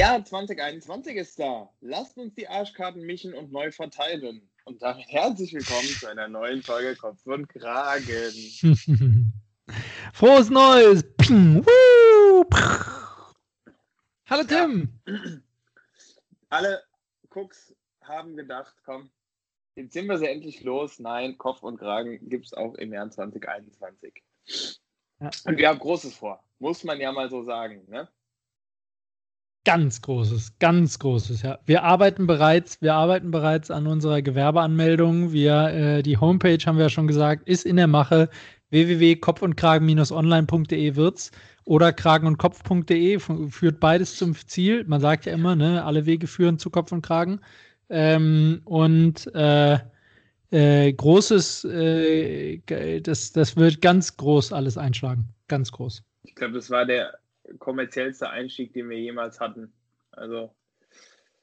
Jahr 2021 ist da. Lasst uns die Arschkarten mischen und neu verteilen. Und damit herzlich willkommen zu einer neuen Folge Kopf und Kragen. Frohes Neues! Hallo Tim! Ja. Alle Cooks haben gedacht, komm, jetzt sind wir sie endlich los. Nein, Kopf und Kragen gibt es auch im Jahr 2021. Ja. Und wir haben Großes vor, muss man ja mal so sagen. Ne? Ganz großes, ganz großes, ja. Wir arbeiten bereits, wir arbeiten bereits an unserer Gewerbeanmeldung. Wir, äh, die Homepage haben wir ja schon gesagt, ist in der Mache. www.kopfundkragen-online.de wird's oder kragenundkopf.de führt beides zum Ziel. Man sagt ja immer, ne, alle Wege führen zu Kopf und Kragen. Ähm, und äh, äh, großes, äh, das, das wird ganz groß alles einschlagen. Ganz groß. Ich glaube, das war der kommerziellste Einstieg, den wir jemals hatten. Also.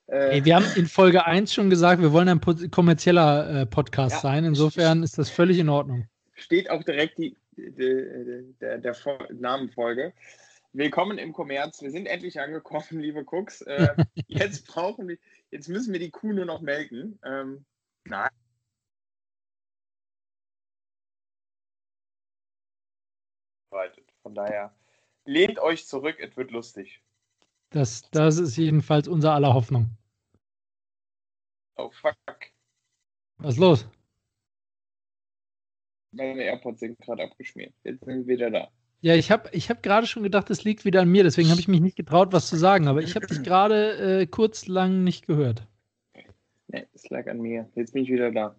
Äh, hey, wir haben in Folge 1 schon gesagt, wir wollen ein kommerzieller äh, Podcast ja, sein. Insofern ist das völlig in Ordnung. Steht auch direkt die, die, der, der Namenfolge. Willkommen im Kommerz. Wir sind endlich angekommen, liebe Cooks. Äh, jetzt brauchen wir, jetzt müssen wir die Kuh nur noch melken. Ähm, nein. Von daher lehnt euch zurück, es wird lustig. Das, das ist jedenfalls unser aller Hoffnung. Oh fuck. Was ist los? Meine AirPods sind gerade abgeschmiert. Jetzt sind wir wieder da. Ja, ich habe ich hab gerade schon gedacht, es liegt wieder an mir, deswegen habe ich mich nicht getraut, was zu sagen, aber ich habe dich gerade äh, kurz lang nicht gehört. Ne, es lag an mir. Jetzt bin ich wieder da.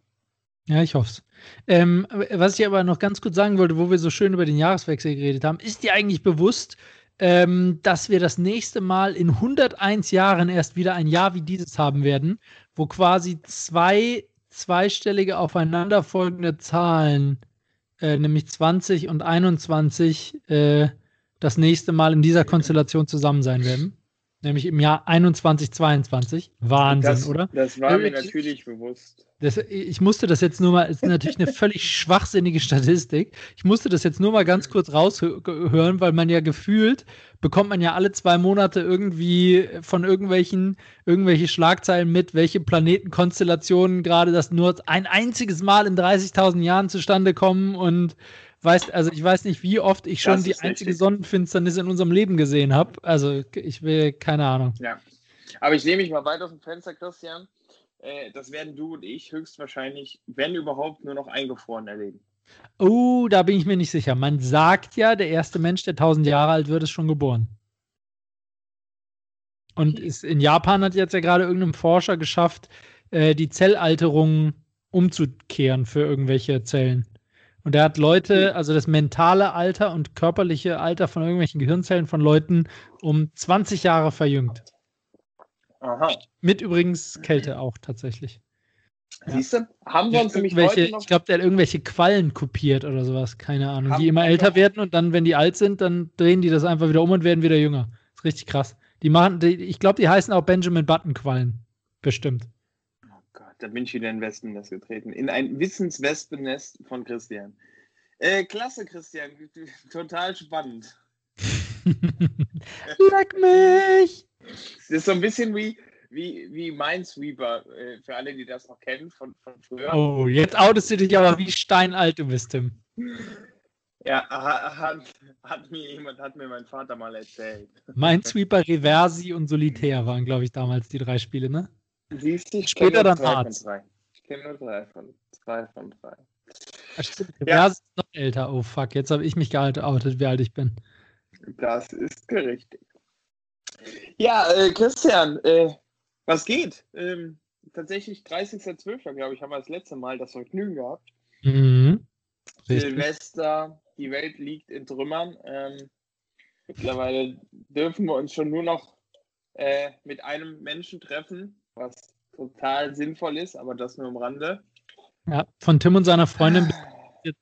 Ja, ich hoffe es. Ähm, was ich aber noch ganz kurz sagen wollte, wo wir so schön über den Jahreswechsel geredet haben, ist dir eigentlich bewusst, ähm, dass wir das nächste Mal in 101 Jahren erst wieder ein Jahr wie dieses haben werden, wo quasi zwei zweistellige aufeinanderfolgende Zahlen, äh, nämlich 20 und 21, äh, das nächste Mal in dieser Konstellation zusammen sein werden? Nämlich im Jahr 2122. Wahnsinn, das, oder? Das war mir natürlich bewusst. Das, ich musste das jetzt nur mal, ist natürlich eine völlig schwachsinnige Statistik. Ich musste das jetzt nur mal ganz kurz raushören, weil man ja gefühlt bekommt man ja alle zwei Monate irgendwie von irgendwelchen irgendwelche Schlagzeilen mit, welche Planetenkonstellationen gerade das nur ein einziges Mal in 30.000 Jahren zustande kommen und weiß, also ich weiß nicht, wie oft ich schon die einzige richtig. Sonnenfinsternis in unserem Leben gesehen habe. Also ich will keine Ahnung. Ja, aber ich nehme mich mal weiter aus dem Fenster, Christian äh, das werden du und ich höchstwahrscheinlich, wenn überhaupt, nur noch eingefroren erleben. Oh, da bin ich mir nicht sicher. Man sagt ja, der erste Mensch, der 1000 Jahre alt wird, ist schon geboren. Und ist, in Japan hat jetzt ja gerade irgendein Forscher geschafft, äh, die Zellalterung umzukehren für irgendwelche Zellen. Und er hat Leute, also das mentale Alter und körperliche Alter von irgendwelchen Gehirnzellen von Leuten um 20 Jahre verjüngt. Aha. Mit übrigens Kälte auch tatsächlich. Siehst du, haben wir uns nämlich heute noch... Ich glaube, der hat irgendwelche Quallen kopiert oder sowas, keine Ahnung, haben, die immer älter werden und dann, wenn die alt sind, dann drehen die das einfach wieder um und werden wieder jünger. Das ist richtig krass. Die machen, die, ich glaube, die heißen auch Benjamin Button Quallen. Bestimmt. Da bin ich wieder in Wespennest getreten. In ein Wissenswespennest von Christian. Äh, klasse, Christian. Total spannend. Leck mich! Das ist so ein bisschen wie, wie, wie Minesweeper, äh, für alle, die das noch kennen von, von früher. Oh, jetzt outest du dich aber, wie steinalt du bist, Tim. Ja, hat, hat mir jemand, hat mir mein Vater mal erzählt. Minesweeper, Reversi und Solitär waren, glaube ich, damals die drei Spiele, ne? Siehst du, Später dann Harz. Ich kenne nur drei von, zwei von drei. Stimmt, ja. ist noch älter. Oh fuck, jetzt habe ich mich geoutet, wie alt ich bin. Das ist richtig. Ja, äh, Christian, äh, was geht? Ähm, tatsächlich 30.12. glaube ich, haben wir das letzte Mal das Vergnügen gehabt. Mhm. Silvester, die Welt liegt in Trümmern. Ähm, mittlerweile dürfen wir uns schon nur noch äh, mit einem Menschen treffen, was total sinnvoll ist, aber das nur am Rande. Ja, von Tim und seiner Freundin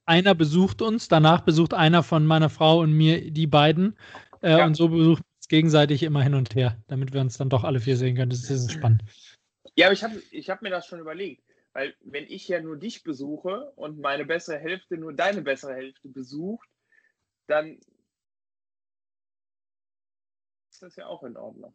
einer besucht uns, danach besucht einer von meiner Frau und mir die beiden. Äh, ja. Und so besucht uns gegenseitig immer hin und her, damit wir uns dann doch alle vier sehen können. Das ist, das ist spannend. Ja, aber ich habe ich hab mir das schon überlegt. Weil wenn ich ja nur dich besuche und meine bessere Hälfte nur deine bessere Hälfte besucht, dann ist das ja auch in Ordnung.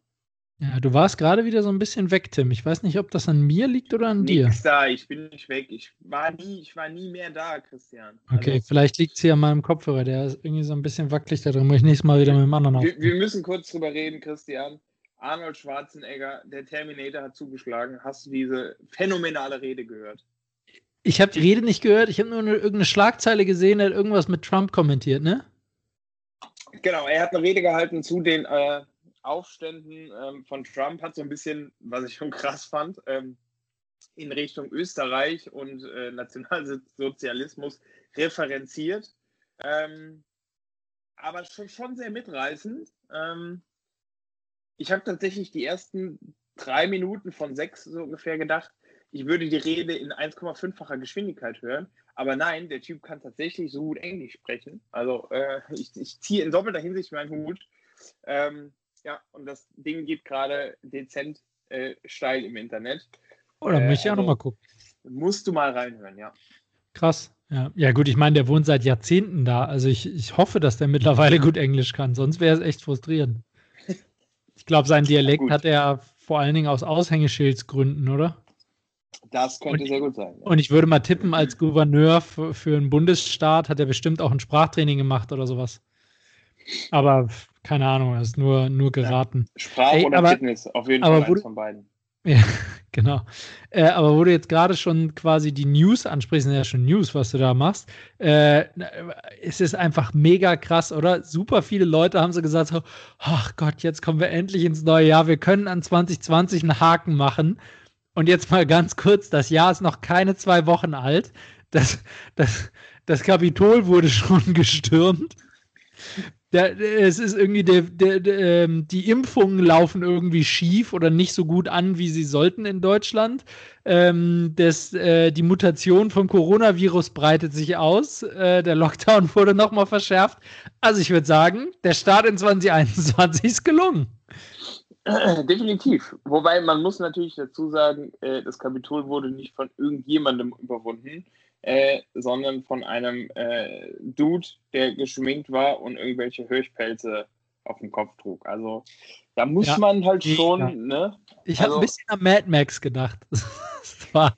Ja, du warst gerade wieder so ein bisschen weg, Tim. Ich weiß nicht, ob das an mir liegt oder an Nix dir. da, ich bin nicht weg. Ich war nie, ich war nie mehr da, Christian. Okay, also, vielleicht liegt es hier an meinem Kopfhörer. Der ist irgendwie so ein bisschen wackelig da drin. Muss ich nächstes Mal wieder mit dem anderen wir, wir müssen kurz drüber reden, Christian. Arnold Schwarzenegger, der Terminator hat zugeschlagen. Hast du diese phänomenale Rede gehört? Ich habe die Rede nicht gehört. Ich habe nur eine, irgendeine Schlagzeile gesehen, der hat irgendwas mit Trump kommentiert, ne? Genau, er hat eine Rede gehalten zu den äh, Aufständen ähm, von Trump, hat so ein bisschen, was ich schon krass fand, ähm, in Richtung Österreich und äh, Nationalsozialismus referenziert. Ähm, aber schon, schon sehr mitreißend. Ähm, ich habe tatsächlich die ersten drei Minuten von sechs so ungefähr gedacht, ich würde die Rede in 1,5-facher Geschwindigkeit hören. Aber nein, der Typ kann tatsächlich so gut Englisch sprechen. Also äh, ich, ich, ziehe in doppelter Hinsicht meinen Hut. Ähm, ja, und das Ding geht gerade dezent äh, steil im Internet. Oh, da äh, möchte ich auch also, nochmal gucken. Musst du mal reinhören, ja. Krass. Ja, ja gut, ich meine, der wohnt seit Jahrzehnten da. Also ich, ich hoffe, dass der mittlerweile gut Englisch kann. Sonst wäre es echt frustrierend. Ich glaube, sein Dialekt hat er vor allen Dingen aus Aushängeschildsgründen, oder? Das könnte und, sehr gut sein. Ja. Und ich würde mal tippen, als Gouverneur für, für einen Bundesstaat hat er bestimmt auch ein Sprachtraining gemacht oder sowas. Aber keine Ahnung, das ist nur, nur geraten. Ja, Sprach Ey, oder aber, Fitness, auf jeden Fall eins von beiden. Ja, genau. Äh, aber wo du jetzt gerade schon quasi die News ansprichst, sind ja schon News, was du da machst, äh, es ist einfach mega krass, oder? Super viele Leute haben so gesagt, so, ach Gott, jetzt kommen wir endlich ins neue Jahr, wir können an 2020 einen Haken machen. Und jetzt mal ganz kurz, das Jahr ist noch keine zwei Wochen alt. Das, das, das Kapitol wurde schon gestürmt der, es ist irgendwie, der, der, der, ähm, die Impfungen laufen irgendwie schief oder nicht so gut an, wie sie sollten in Deutschland. Ähm, das, äh, die Mutation vom Coronavirus breitet sich aus. Äh, der Lockdown wurde nochmal verschärft. Also ich würde sagen, der Start in 2021 ist gelungen. Definitiv. Wobei man muss natürlich dazu sagen, äh, das Kapitol wurde nicht von irgendjemandem überwunden äh, sondern von einem äh, Dude, der geschminkt war und irgendwelche Hirschpelze auf dem Kopf trug. Also da muss ja, man halt schon, ja. ne? Ich also, habe ein bisschen an Mad Max gedacht. das war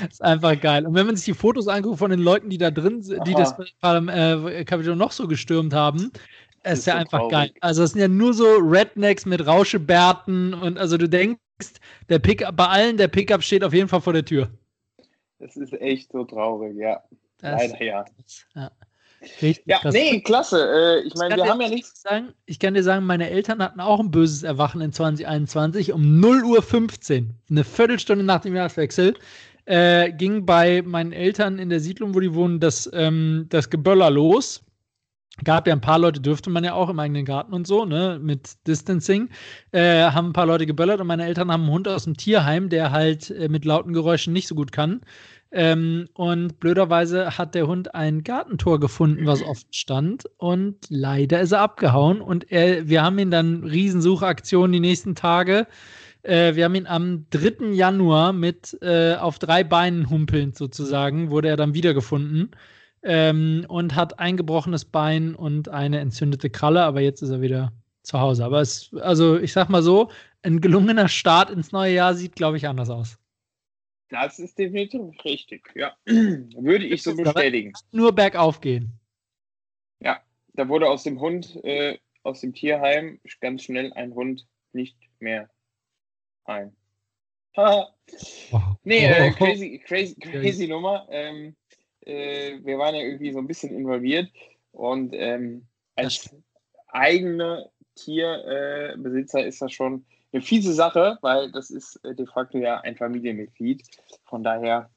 das ist einfach geil. Und wenn man sich die Fotos anguckt von den Leuten, die da drin sind, die das äh, Kapitol noch so gestürmt haben, ist, ist ja so einfach traurig. geil. Also es sind ja nur so Rednecks mit Rauschebärten und also du denkst, der Pickup, bei allen der Pickup steht auf jeden Fall vor der Tür. Das ist echt so traurig, ja. Das, Leider ja. ja. Richtig ja, krass. nee, klasse. Äh, ich meine, wir haben ja nichts. Sagen, ich kann dir sagen, meine Eltern hatten auch ein böses Erwachen in 2021 um 0.15 Uhr, eine Viertelstunde nach dem Jahreswechsel. Äh, ging bei meinen Eltern in der Siedlung, wo die wohnen, das, ähm, das Geböller los. Gab ja ein paar Leute, dürfte man ja auch im eigenen Garten und so, ne, mit Distancing. Äh, haben ein paar Leute geböllert und meine Eltern haben einen Hund aus dem Tierheim, der halt äh, mit lauten Geräuschen nicht so gut kann. Ähm, und blöderweise hat der Hund ein Gartentor gefunden, was offen stand. Und leider ist er abgehauen. Und er, wir haben ihn dann Riesensuchaktion die nächsten Tage. Äh, wir haben ihn am 3. Januar mit äh, auf drei Beinen humpelnd sozusagen, wurde er dann wiedergefunden. Ähm, und hat ein gebrochenes Bein und eine entzündete Kralle, aber jetzt ist er wieder zu Hause. Aber es, also ich sag mal so, ein gelungener Start ins neue Jahr sieht, glaube ich, anders aus. Das ist definitiv richtig, ja. Würde ich so bestätigen. Nur bergauf gehen. Ja, da wurde aus dem Hund, äh, aus dem Tierheim ganz schnell ein Hund nicht mehr ein. wow. Nee, äh, crazy, crazy, crazy Nummer. Ähm, äh, wir waren ja irgendwie so ein bisschen involviert und ähm, als eigener Tierbesitzer ist das schon eine fiese Sache, weil das ist äh, de facto ja ein Familienmitglied. Von daher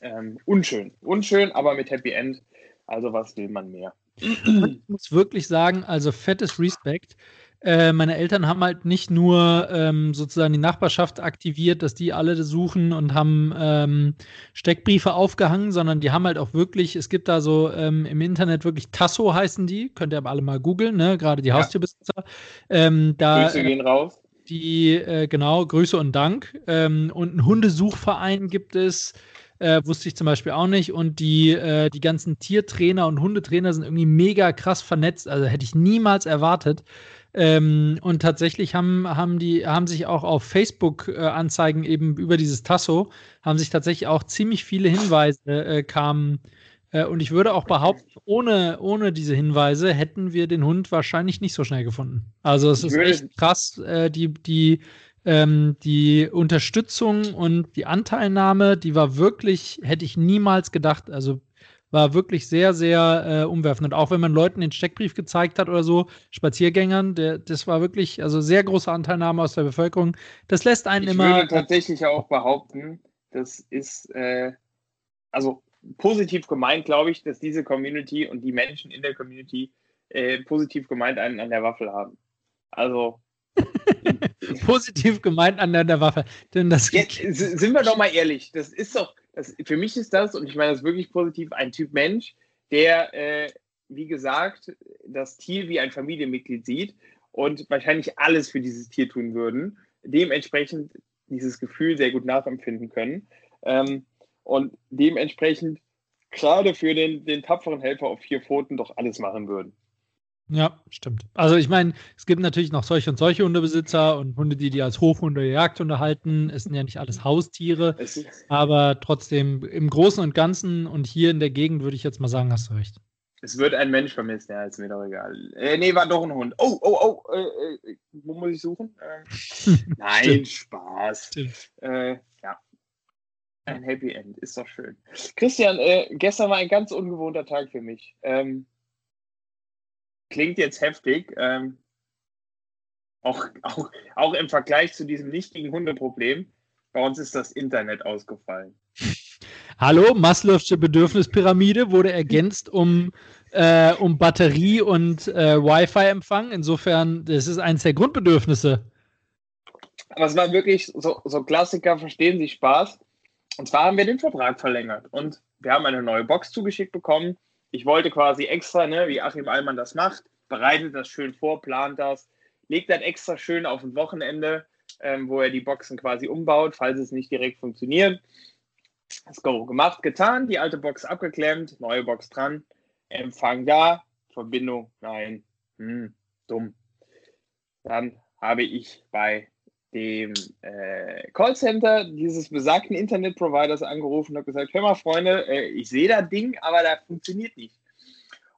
ähm, unschön. Unschön, aber mit Happy End. Also was will man mehr? Ich muss wirklich sagen, also fettes Respekt. Äh, meine Eltern haben halt nicht nur ähm, sozusagen die Nachbarschaft aktiviert, dass die alle suchen und haben ähm, Steckbriefe aufgehangen, sondern die haben halt auch wirklich, es gibt da so ähm, im Internet wirklich Tasso heißen die, könnt ihr aber alle mal googeln, ne? gerade die. Haustierbesitzer. Ähm, da, Grüße gehen raus. Die, äh, genau, Grüße und Dank. Ähm, und einen Hundesuchverein gibt es. Äh, wusste ich zum Beispiel auch nicht. Und die, äh, die ganzen Tiertrainer und Hundetrainer sind irgendwie mega krass vernetzt. Also hätte ich niemals erwartet. Ähm, und tatsächlich haben, haben, die, haben sich auch auf Facebook-Anzeigen äh, eben über dieses Tasso, haben sich tatsächlich auch ziemlich viele Hinweise äh, kamen. Äh, und ich würde auch behaupten, ohne, ohne diese Hinweise hätten wir den Hund wahrscheinlich nicht so schnell gefunden. Also es ist echt krass, äh, die, die, ähm, die Unterstützung und die Anteilnahme, die war wirklich, hätte ich niemals gedacht. Also war wirklich sehr, sehr äh, umwerfend. Und auch wenn man Leuten den Steckbrief gezeigt hat oder so, Spaziergängern, der, das war wirklich, also sehr große Anteilnahme aus der Bevölkerung. Das lässt einen ich immer. Ich würde tatsächlich auch behaupten, das ist, äh, also positiv gemeint, glaube ich, dass diese Community und die Menschen in der Community äh, positiv gemeint einen an der Waffel haben. Also. positiv gemeint an der, Waffel. Denn das Jetzt, sind wir doch mal ehrlich, das ist doch, das, für mich ist das, und ich meine das wirklich positiv, ein Typ Mensch, der, äh, wie gesagt, das Tier wie ein Familienmitglied sieht und wahrscheinlich alles für dieses Tier tun würden, dementsprechend dieses Gefühl sehr gut nachempfinden können ähm, und dementsprechend gerade für den, den tapferen Helfer auf vier Pfoten doch alles machen würden. Ja, stimmt. Also ich meine, es gibt natürlich noch solche und solche Hundebesitzer und Hunde, die die als Hofhunde oder Jagdhunde halten. Es sind ja nicht alles Haustiere, aber trotzdem im Großen und Ganzen und hier in der Gegend würde ich jetzt mal sagen, hast du recht. Es wird ein Mensch vermisst, ja, ist mir doch egal. Äh, nee, war doch ein Hund. Oh, oh, oh, äh, äh wo muss ich suchen? Äh, nein, Spaß. Ja. Ein Happy End, ist doch schön. Christian, äh, gestern war ein ganz ungewohnter Tag für mich. Ähm, klingt jetzt heftig. Ähm, auch, auch, auch im Vergleich zu diesem nichtigen Hundeproblem. Bei uns ist das Internet ausgefallen. Hallo, Maslow'sche Bedürfnispyramide wurde ergänzt um, äh, um Batterie und äh, Wi-Fi-Empfang. Insofern, das ist eines der Grundbedürfnisse. Aber es war wirklich so, so Klassiker, verstehen Sie Spaß. Und zwar haben wir den Vertrag verlängert und wir haben eine neue Box zugeschickt bekommen ich wollte quasi extra, ne, wie Achim Allmann das macht, bereitet das schön vor, plant das, legt dann extra schön auf ein Wochenende, ähm, wo er die Boxen quasi umbaut, falls es nicht direkt funktioniert. Das Go gemacht, getan, die alte Box abgeklemmt, neue Box dran, Empfang da, Verbindung, nein, hm, dumm. Dann habe ich bei dem äh, Callcenter dieses besagten Internetproviders angerufen und habe gesagt, hör mal Freunde, äh, ich sehe das Ding, aber das funktioniert nicht.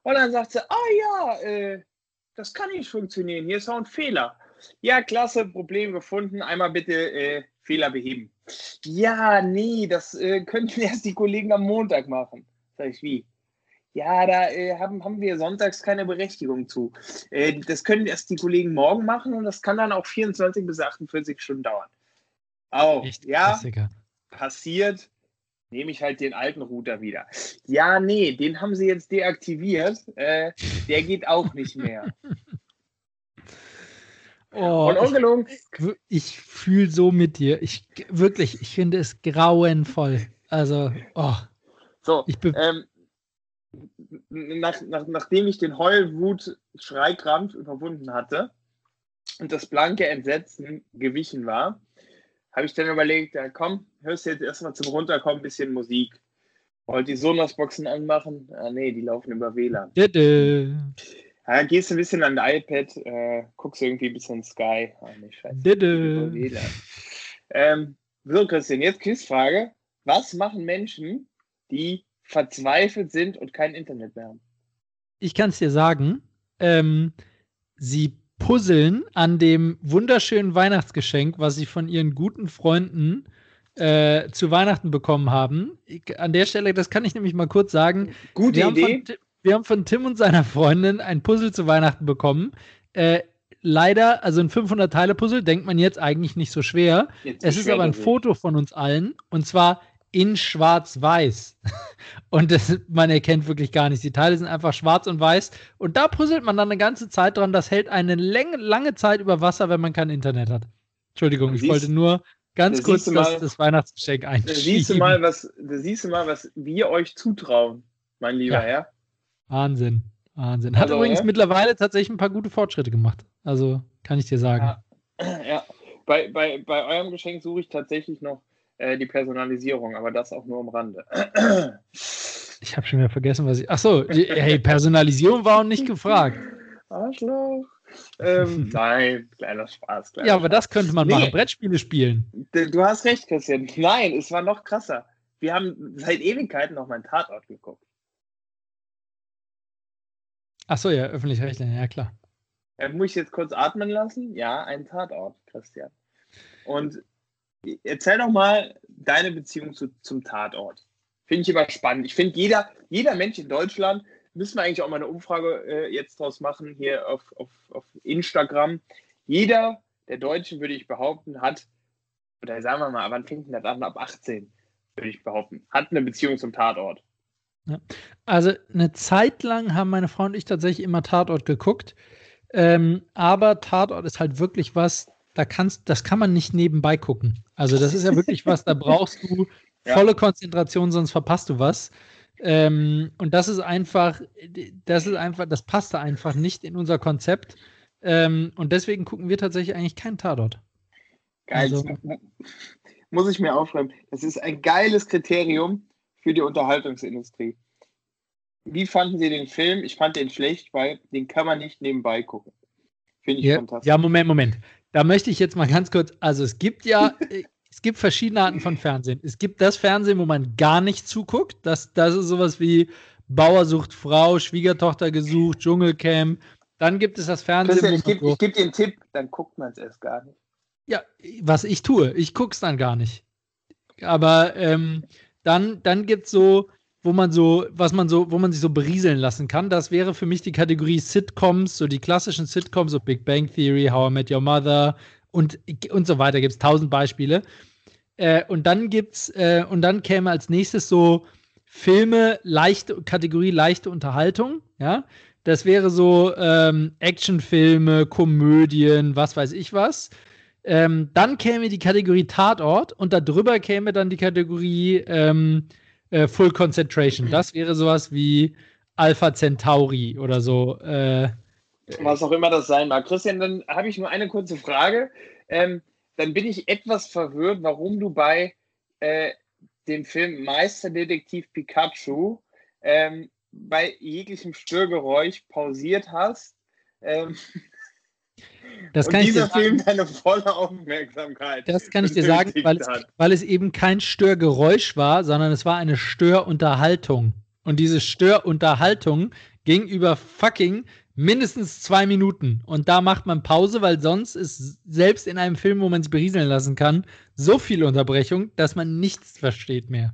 Und dann sagt sie, ah ja, äh, das kann nicht funktionieren, hier ist auch ein Fehler. Ja, klasse, Problem gefunden, einmal bitte äh, Fehler beheben. Ja, nee, das äh, könnten erst die Kollegen am Montag machen. Sag ich, wie? Ja, da äh, haben, haben wir sonntags keine Berechtigung zu. Äh, das können erst die Kollegen morgen machen und das kann dann auch 24 bis 48 Stunden dauern. Auch, Echt ja, Klassiker. passiert, nehme ich halt den alten Router wieder. Ja, nee, den haben sie jetzt deaktiviert. Äh, der geht auch nicht mehr. Oh, und ungelungen. Ich, ich fühle so mit dir. Ich wirklich, ich finde es grauenvoll. Also, oh. So, ich ähm, nach, nach, nachdem ich den Heulwut-Schreikrampf überwunden hatte und das blanke Entsetzen gewichen war, habe ich dann überlegt, ja komm, hörst du jetzt erstmal zum Runterkommen ein bisschen Musik. Wollte die Sonos-Boxen anmachen? Ah, nee, die laufen über WLAN. Dede. Ja, gehst ein bisschen an dein iPad, äh, guckst irgendwie ein bisschen Sky. Ah, nee, scheiße. Dede. Ähm, so, Christian, jetzt Quizfrage. Was machen Menschen, die verzweifelt sind und kein Internet mehr haben. Ich kann es dir sagen, ähm, sie puzzeln an dem wunderschönen Weihnachtsgeschenk, was sie von ihren guten Freunden äh, zu Weihnachten bekommen haben. Ich, an der Stelle, das kann ich nämlich mal kurz sagen. Gute wir Idee. Haben von, wir haben von Tim und seiner Freundin ein Puzzle zu Weihnachten bekommen. Äh, leider, also ein 500-Teile-Puzzle, denkt man jetzt eigentlich nicht so schwer. Jetzt es ist aber ein Foto von uns allen. Und zwar in Schwarz-Weiß. Und das, man erkennt wirklich gar nichts. Die Teile sind einfach schwarz und weiß. Und da puzzelt man dann eine ganze Zeit dran. Das hält eine lange, lange Zeit über Wasser, wenn man kein Internet hat. Entschuldigung, ich siehst, wollte nur ganz kurz mal, das, das, Weihnachtsgeschenk einschieben. Da siehst, du mal, was, da siehst du mal, was wir euch zutrauen, mein lieber ja. Herr. Wahnsinn. Wahnsinn. Hat also, übrigens ja? mittlerweile tatsächlich ein paar gute Fortschritte gemacht. Also kann ich dir sagen. Ja, ja. Bei, bei, bei eurem Geschenk suche ich tatsächlich noch äh, die Personalisierung, aber das auch nur am Rande. ich habe schon wieder vergessen, was ich. Achso, hey, Personalisierung war auch nicht gefragt. Arschloch. Ähm, nein, kleiner Spaß. Kleiner ja, aber das könnte man nee. machen. Brettspiele spielen. Du hast recht, Christian. Nein, es war noch krasser. Wir haben seit Ewigkeiten noch meinen Tatort geguckt. Achso, ja, öffentlich-rechtlich, ja klar. Äh, muss ich jetzt kurz atmen lassen? Ja, ein Tatort, Christian. Und erzähl doch mal deine Beziehung zu, zum Tatort. Finde ich immer spannend. Ich finde, jeder, jeder Mensch in Deutschland, müssen wir eigentlich auch mal eine Umfrage äh, jetzt draus machen, hier auf, auf, auf Instagram. Jeder der Deutschen, würde ich behaupten, hat, oder sagen wir mal, wann fängt denn das an? Ab 18, würde ich behaupten, hat eine Beziehung zum Tatort. Ja. Also eine Zeit lang haben meine Frau und ich tatsächlich immer Tatort geguckt. Ähm, aber Tatort ist halt wirklich was, da kannst, das kann man nicht nebenbei gucken. Also das ist ja wirklich was, da brauchst du volle ja. Konzentration, sonst verpasst du was. Ähm, und das ist einfach, das ist einfach, das passte einfach nicht in unser Konzept. Ähm, und deswegen gucken wir tatsächlich eigentlich keinen Tatort. Geil. Also, muss ich mir aufschreiben. Das ist ein geiles Kriterium für die Unterhaltungsindustrie. Wie fanden Sie den Film? Ich fand den schlecht, weil den kann man nicht nebenbei gucken. Finde ich ja, fantastisch. Ja, Moment, Moment. Da möchte ich jetzt mal ganz kurz, also es gibt ja, es gibt verschiedene Arten von Fernsehen. Es gibt das Fernsehen, wo man gar nicht zuguckt. Das, das ist sowas wie Bauer sucht Frau, Schwiegertochter gesucht, Dschungelcamp. Dann gibt es das Fernsehen. Christian, ich gebe geb dir einen Tipp, dann guckt man es erst gar nicht. Ja, was ich tue, ich gucke es dann gar nicht. Aber ähm, dann, dann gibt es so, wo man so, was man so, wo man sich so berieseln lassen kann. Das wäre für mich die Kategorie Sitcoms, so die klassischen Sitcoms, so Big Bang Theory, How I Met Your Mother und, und so weiter. Gibt es tausend Beispiele. Äh, und dann gibt's, äh, und dann käme als nächstes so Filme, leichte, Kategorie leichte Unterhaltung, ja. Das wäre so ähm, Actionfilme, Komödien, was weiß ich was. Ähm, dann käme die Kategorie Tatort und darüber käme dann die Kategorie ähm, äh, Full Concentration. Das wäre sowas wie Alpha Centauri oder so. Äh, Was auch immer das sein mag. Christian, dann habe ich nur eine kurze Frage. Ähm, dann bin ich etwas verwirrt, warum du bei äh, dem Film Meisterdetektiv Pikachu ähm, bei jeglichem Störgeräusch pausiert hast. Ähm, das kann und dieser ich dir Film deine volle Aufmerksamkeit. Das kann ich dir sagen, weil es, weil es eben kein Störgeräusch war, sondern es war eine Störunterhaltung. Und diese Störunterhaltung ging über fucking mindestens zwei Minuten. Und da macht man Pause, weil sonst ist selbst in einem Film, wo man sich berieseln lassen kann, so viel Unterbrechung, dass man nichts versteht mehr.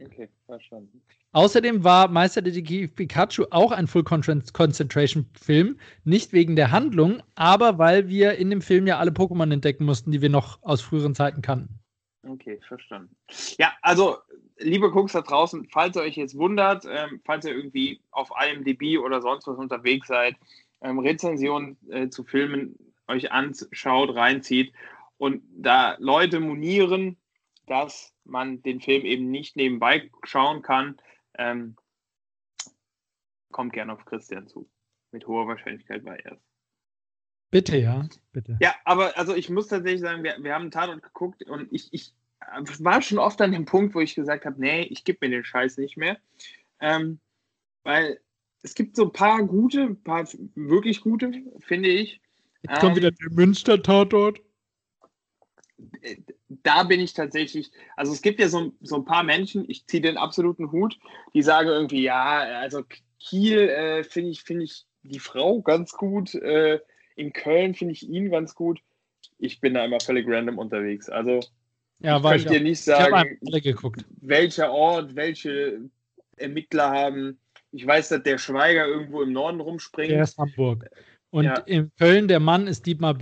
Okay, verstanden. Außerdem war Meisterdetektiv Pikachu auch ein Full Concentration Film, nicht wegen der Handlung, aber weil wir in dem Film ja alle Pokémon entdecken mussten, die wir noch aus früheren Zeiten kannten. Okay, verstanden. Ja, also, liebe Cooks da draußen, falls ihr euch jetzt wundert, ähm, falls ihr irgendwie auf IMDb oder sonst was unterwegs seid, ähm, Rezensionen äh, zu Filmen euch anschaut, reinzieht und da Leute monieren, dass man den Film eben nicht nebenbei schauen kann, ähm, kommt gerne auf Christian zu. Mit hoher Wahrscheinlichkeit war er es. Bitte, ja, bitte. Ja, aber also ich muss tatsächlich sagen, wir, wir haben Tatort geguckt und ich, ich war schon oft an dem Punkt, wo ich gesagt habe, nee, ich gebe mir den Scheiß nicht mehr. Ähm, weil es gibt so ein paar gute, ein paar wirklich gute, finde ich. Jetzt kommt ähm, wieder der Münster-Tatort. Da bin ich tatsächlich, also es gibt ja so, so ein paar Menschen, ich ziehe den absoluten Hut, die sagen irgendwie, ja, also Kiel äh, finde ich, finde ich die Frau ganz gut, äh, in Köln finde ich ihn ganz gut. Ich bin da immer völlig random unterwegs. Also ja, ich könnte dir nicht sagen, welcher Ort, welche Ermittler haben. Ich weiß, dass der Schweiger irgendwo im Norden rumspringt. Der ist Hamburg. Und ja. in Köln der Mann ist Dietmar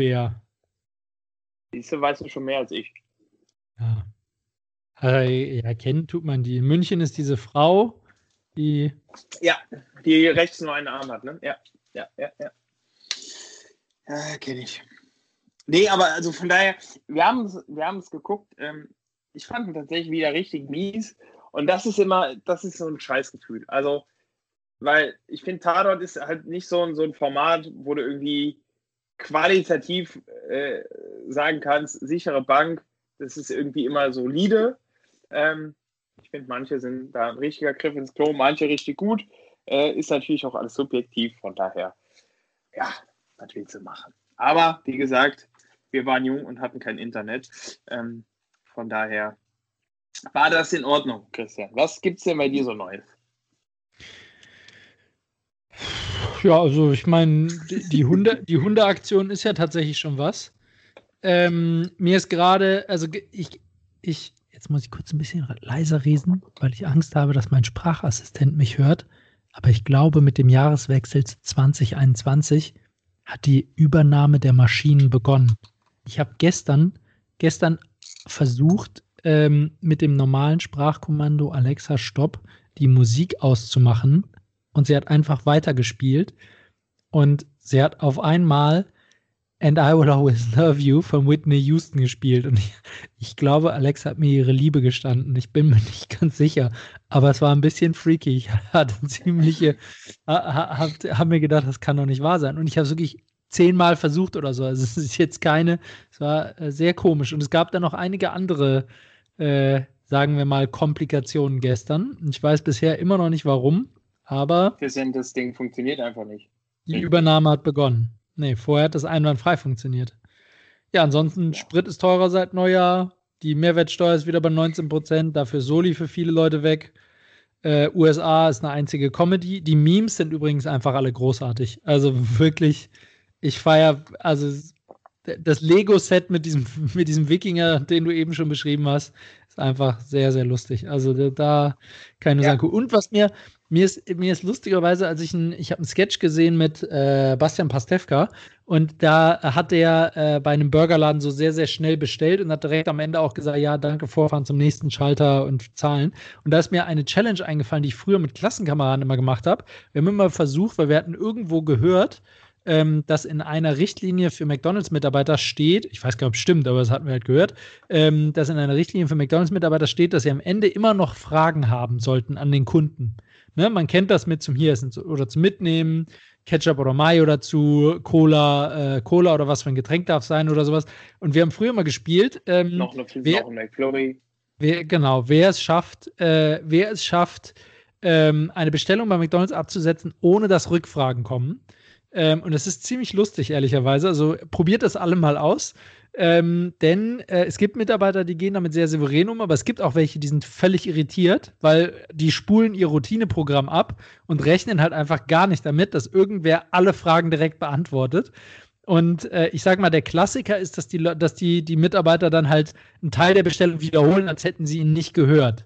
Bär. Diese weißt du schon mehr als ich. Ja. Äh, ja, kennen tut man die. In München ist diese Frau, die. Ja, die rechts nur einen Arm hat, ne? Ja, ja, ja, ja. Ja, kenne ich. Nee, aber also von daher, wir haben es wir geguckt. Ähm, ich fand ihn tatsächlich wieder richtig mies. Und das ist immer, das ist so ein Scheißgefühl. Also, weil ich finde, Tatort ist halt nicht so ein, so ein Format, wo du irgendwie qualitativ äh, sagen kannst, sichere Bank, das ist irgendwie immer solide. Ähm, ich finde, manche sind da ein richtiger Griff ins Klo, manche richtig gut. Äh, ist natürlich auch alles subjektiv, von daher, ja, was willst du machen? Aber wie gesagt, wir waren jung und hatten kein Internet. Ähm, von daher war das in Ordnung, Christian. Was gibt es denn bei dir so Neues? Ja, also ich meine, die, Hunde, die Hundeaktion ist ja tatsächlich schon was. Ähm, mir ist gerade, also ich, ich, jetzt muss ich kurz ein bisschen leiser reden, weil ich Angst habe, dass mein Sprachassistent mich hört. Aber ich glaube, mit dem Jahreswechsel 2021 hat die Übernahme der Maschinen begonnen. Ich habe gestern, gestern versucht, ähm, mit dem normalen Sprachkommando Alexa Stopp die Musik auszumachen und sie hat einfach weitergespielt und sie hat auf einmal And I Will Always Love You von Whitney Houston gespielt und ich, ich glaube, Alexa hat mir ihre Liebe gestanden. Ich bin mir nicht ganz sicher, aber es war ein bisschen freaky. Ich hatte ziemliche, habe hab mir gedacht, das kann doch nicht wahr sein und ich habe wirklich zehnmal versucht oder so. Also es ist jetzt keine, es war äh, sehr komisch. Und es gab dann noch einige andere, äh, sagen wir mal, Komplikationen gestern. Ich weiß bisher immer noch nicht warum, aber. Das Ding funktioniert einfach nicht. Die Übernahme hat begonnen. Nee, vorher hat das einwandfrei funktioniert. Ja, ansonsten. Sprit ist teurer seit Neujahr. Die Mehrwertsteuer ist wieder bei 19 Prozent. Dafür Soli für viele Leute weg. Äh, USA ist eine einzige Comedy. Die Memes sind übrigens einfach alle großartig. Also wirklich ich feiere, also das Lego-Set mit diesem, mit diesem Wikinger, den du eben schon beschrieben hast, ist einfach sehr, sehr lustig. Also da kann ich nur ja. sagen, Und was mir, mir ist, mir ist lustigerweise, als ich ein, ich habe einen Sketch gesehen mit äh, Bastian Pastewka und da hat der äh, bei einem Burgerladen so sehr, sehr schnell bestellt und hat direkt am Ende auch gesagt, ja, danke, Vorfahren zum nächsten Schalter und zahlen. Und da ist mir eine Challenge eingefallen, die ich früher mit Klassenkameraden immer gemacht habe. Wir haben immer versucht, weil wir hatten irgendwo gehört, ähm, dass in einer Richtlinie für McDonalds-Mitarbeiter steht, ich weiß gar nicht, ob es stimmt, aber das hatten wir halt gehört, ähm, dass in einer Richtlinie für McDonalds-Mitarbeiter steht, dass sie am Ende immer noch Fragen haben sollten an den Kunden. Ne? Man kennt das mit zum Hieressen oder zum Mitnehmen, Ketchup oder Mayo dazu, Cola, äh, Cola oder was für ein Getränk darf sein oder sowas. Und wir haben früher mal gespielt. Ähm, noch, noch, wer, noch ein McFlurry. Wer, genau, wer es schafft, äh, wer es schafft, ähm, eine Bestellung bei McDonalds abzusetzen, ohne dass Rückfragen kommen. Ähm, und es ist ziemlich lustig, ehrlicherweise. Also probiert das alle mal aus. Ähm, denn äh, es gibt Mitarbeiter, die gehen damit sehr souverän um, aber es gibt auch welche, die sind völlig irritiert, weil die spulen ihr Routineprogramm ab und rechnen halt einfach gar nicht damit, dass irgendwer alle Fragen direkt beantwortet. Und äh, ich sag mal, der Klassiker ist, dass, die, dass die, die Mitarbeiter dann halt einen Teil der Bestellung wiederholen, als hätten sie ihn nicht gehört.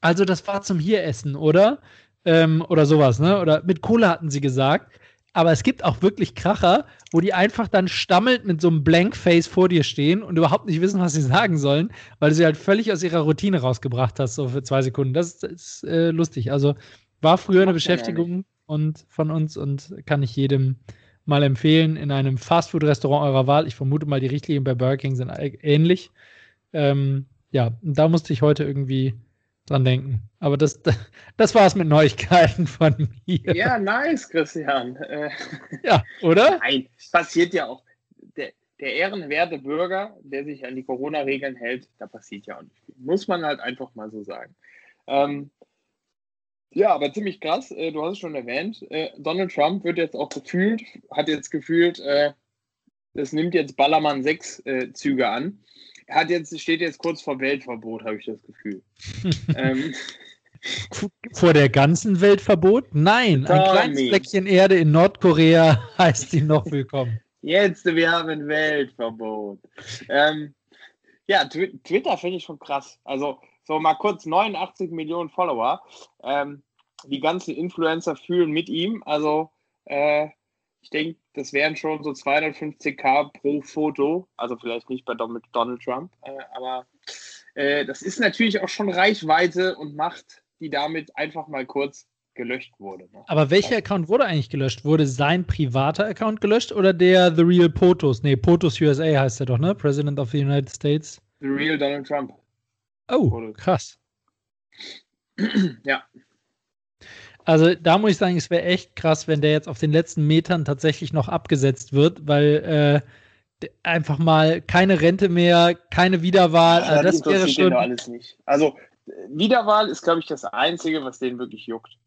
Also, das war zum Hieressen, oder? Ähm, oder sowas, ne? Oder mit Cola hatten sie gesagt aber es gibt auch wirklich Kracher, wo die einfach dann stammelnd mit so einem Blankface vor dir stehen und überhaupt nicht wissen, was sie sagen sollen, weil du sie halt völlig aus ihrer Routine rausgebracht hast, so für zwei Sekunden. Das ist, ist äh, lustig. Also war früher eine Beschäftigung und von uns und kann ich jedem mal empfehlen in einem Fastfood-Restaurant eurer Wahl. Ich vermute mal, die Richtlinien bei Burger King sind ähnlich. Ähm, ja, da musste ich heute irgendwie dran denken. Aber das, das war es mit Neuigkeiten von mir. Ja, nice, Christian. Äh, ja, oder? Nein, passiert ja auch. Der, der ehrenwerte Bürger, der sich an die Corona-Regeln hält, da passiert ja auch nicht viel. Muss man halt einfach mal so sagen. Ähm, ja, aber ziemlich krass. Äh, du hast es schon erwähnt. Äh, Donald Trump wird jetzt auch gefühlt, hat jetzt gefühlt, äh, das nimmt jetzt Ballermann 6 äh, Züge an hat jetzt, steht jetzt kurz vor Weltverbot, habe ich das Gefühl. ähm, vor der ganzen Weltverbot? Nein, ein kleines Fleckchen Erde in Nordkorea heißt ihn noch willkommen. Jetzt, wir haben Weltverbot. Ähm, ja, Twitter finde ich schon krass. Also, so mal kurz 89 Millionen Follower. Ähm, die ganzen Influencer fühlen mit ihm. Also, äh, ich denke, das wären schon so 250k pro Foto. Also vielleicht nicht bei Donald Trump, äh, aber Äh, das ist natürlich auch schon Reichweite und Macht, die damit einfach mal kurz gelöscht wurde. Ne? Aber welcher Account wurde eigentlich gelöscht? Wurde sein privater Account gelöscht oder der The Real POTUS? Nee, POTUS USA heißt er doch, ne? President of the United States. The Real Donald Trump. Oh, krass. ja. Also da muss ich sagen, es wäre echt krass, wenn der jetzt auf den letzten Metern tatsächlich noch abgesetzt wird, weil äh, einfach mal keine Rente mehr, keine Wiederwahl. Ja, also das wäre schon. alles nicht. Also Wiederwahl ist, glaube ich, das Einzige, was den wirklich juckt.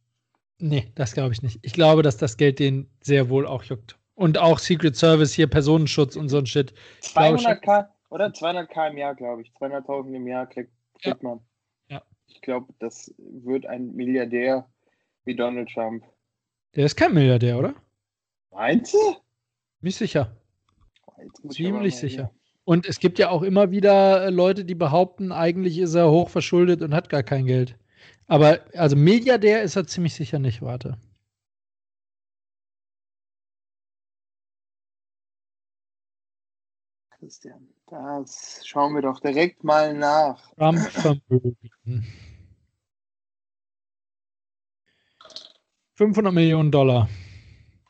Nee, das glaube ich nicht. Ich glaube, dass das Geld den sehr wohl auch juckt. Und auch Secret Service hier, Personenschutz und so ein Shit. 200k oder 200k im Jahr, glaube ich. 200.000 im Jahr kriegt, kriegt ja. man. Ja. Ich glaube, das wird ein Milliardär wie Donald Trump. Der ist kein Milliardär, oder? Meinst du? Bin sicher. Ziemlich sicher. Und es gibt ja auch immer wieder äh, Leute, die behaupten, eigentlich ist er hochverschuldet und hat gar kein Geld. Aber also Milliardär ist er ziemlich sicher nicht, warte. Christian, das schauen wir doch direkt mal nach. Trump-Vermögen. 500 Millionen Dollar.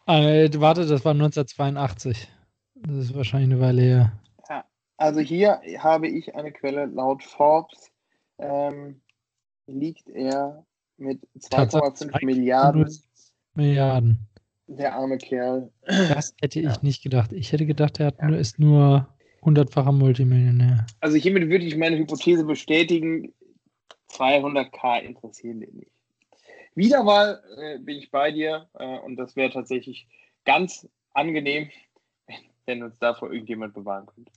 Äh, warte, das war 1982. Das ist wahrscheinlich eine Weile her. Ja, also hier habe ich eine Quelle laut Forbes. Ähm, liegt er mit 2,5 Milliarden. Milliarden. Der arme Kerl. Das hätte ich ja. nicht gedacht. Ich hätte gedacht, er ja. ist nur hundertfacher Multimillionär. Also hiermit würde ich meine Hypothese bestätigen, 200k interessieren den nicht. Wiederwahl äh, bin ich bei dir äh, und das wäre tatsächlich ganz angenehm, wenn uns davor irgendjemand bewahren könnte.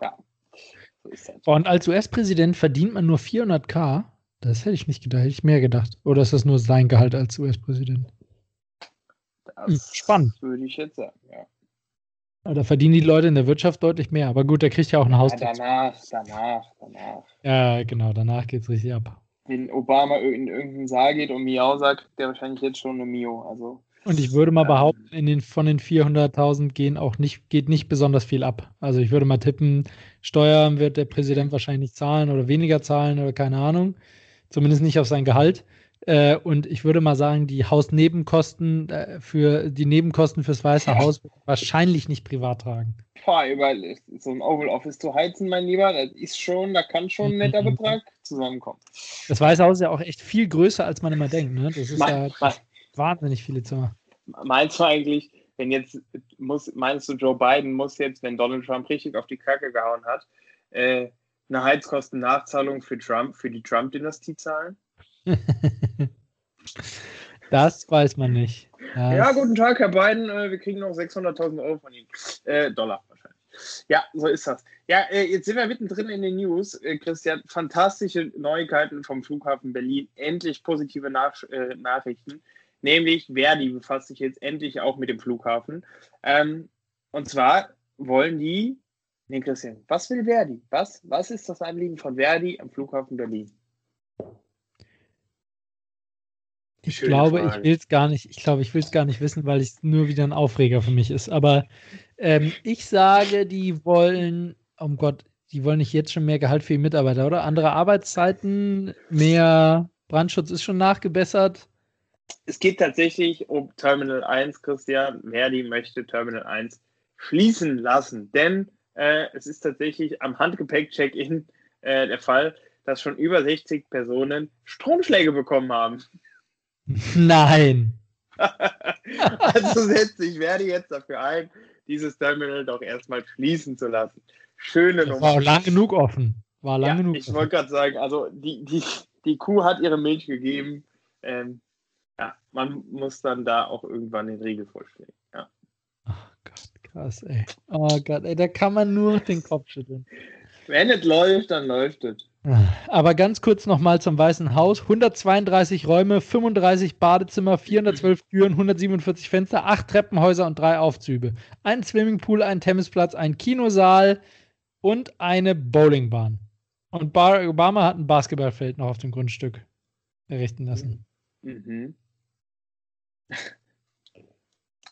Ja, so ist das. Und als US-Präsident verdient man nur 400k? Das hätte ich nicht gedacht, hätte ich mehr gedacht. Oder ist das nur sein Gehalt als US-Präsident? Hm, spannend. Würde ich jetzt sagen, ja. Aber da verdienen die Leute in der Wirtschaft deutlich mehr. Aber gut, der kriegt ja auch ein Haus. Ja, danach, danach, danach. Ja, genau, danach geht es richtig ab wenn Obama in irgendeinen Saal geht und Miau sagt, der wahrscheinlich jetzt schon eine Mio. Also, und ich würde mal ähm, behaupten, in den, von den 400.000 gehen auch nicht, geht nicht besonders viel ab. Also ich würde mal tippen, Steuern wird der Präsident wahrscheinlich nicht zahlen oder weniger zahlen oder keine Ahnung. Zumindest nicht auf sein Gehalt. Äh, und ich würde mal sagen, die Hausnebenkosten äh, für die Nebenkosten fürs Weiße Haus wahrscheinlich nicht privat tragen. Boah, über so ein Oval Office zu heizen, mein Lieber, das ist schon, da kann schon ein netter mhm. Betrag zusammenkommen. Das Weiße Haus ist ja auch echt viel größer, als man immer denkt. Ne? Das ist ja mein, wahnsinnig viele Zimmer. Meinst du eigentlich, wenn jetzt muss, meinst du, Joe Biden muss jetzt, wenn Donald Trump richtig auf die Kacke gehauen hat, äh, eine Heizkostennachzahlung für Trump, für die Trump-Dynastie zahlen? das weiß man nicht. Das ja, guten Tag, Herr Biden. Äh, wir kriegen noch 600.000 Euro von Ihnen. Äh, Dollar wahrscheinlich. Ja, so ist das. Ja, äh, jetzt sind wir mittendrin in den News. Äh, Christian, fantastische Neuigkeiten vom Flughafen Berlin. Endlich positive Nach äh, Nachrichten. Nämlich Verdi befasst sich jetzt endlich auch mit dem Flughafen. Ähm, und zwar wollen die, nee, Christian, was will Verdi? Was, was ist das Anliegen von Verdi am Flughafen Berlin? Ich glaube, Frage. ich will es gar nicht, ich glaube, ich will es gar nicht wissen, weil es nur wieder ein Aufreger für mich ist. Aber ähm, ich sage, die wollen, oh Gott, die wollen nicht jetzt schon mehr Gehalt für die Mitarbeiter, oder? Andere Arbeitszeiten, mehr Brandschutz ist schon nachgebessert. Es geht tatsächlich um Terminal 1, Christian. Verdi möchte Terminal 1 schließen lassen, denn äh, es ist tatsächlich am Handgepäck-Check-In äh, der Fall, dass schon über 60 Personen Stromschläge bekommen haben. Nein. also setze ich werde jetzt dafür ein, dieses Terminal doch erstmal schließen zu lassen. Schöne Nummer. War lang genug offen. War lang ja, genug. Ich wollte gerade sagen, also die, die, die Kuh hat ihre Milch gegeben. Ähm, ja, man muss dann da auch irgendwann den Riegel vorschlägen. Ja. Ach Gott, krass, ey. Oh Gott, ey, da kann man nur den Kopf schütteln. Wenn es läuft, dann läuft es. Aber ganz kurz nochmal zum Weißen Haus. 132 Räume, 35 Badezimmer, 412 Türen, 147 Fenster, 8 Treppenhäuser und 3 Aufzüge. Ein Swimmingpool, ein Tennisplatz, ein Kinosaal und eine Bowlingbahn. Und Barack Obama hat ein Basketballfeld noch auf dem Grundstück errichten lassen. Mhm.